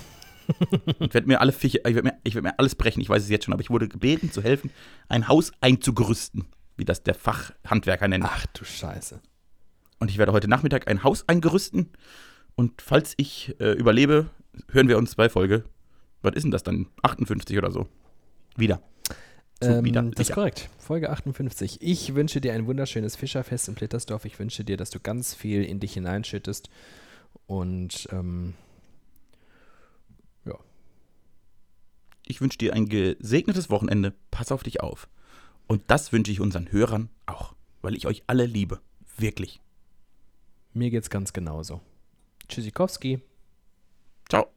S2: Ich werde mir alle Fische, ich werde mir, ich werd mir alles brechen, ich weiß es jetzt schon, aber ich wurde gebeten zu helfen, ein Haus einzugerüsten, wie das der Fachhandwerker nennt.
S1: Ach du Scheiße.
S2: Und ich werde heute Nachmittag ein Haus eingerüsten und falls ich äh, überlebe, hören wir uns bei Folge, was ist denn das dann? 58 oder so. Wieder.
S1: Ähm,
S2: wieder.
S1: das ist korrekt. Folge 58. Ich wünsche dir ein wunderschönes Fischerfest in Plittersdorf. Ich wünsche dir, dass du ganz viel in dich hineinschüttest. Und ähm,
S2: ich wünsche dir ein gesegnetes Wochenende. Pass auf dich auf. Und das wünsche ich unseren Hörern auch, weil ich euch alle liebe. Wirklich.
S1: Mir geht's ganz genauso. Tschüssikowski. Ciao.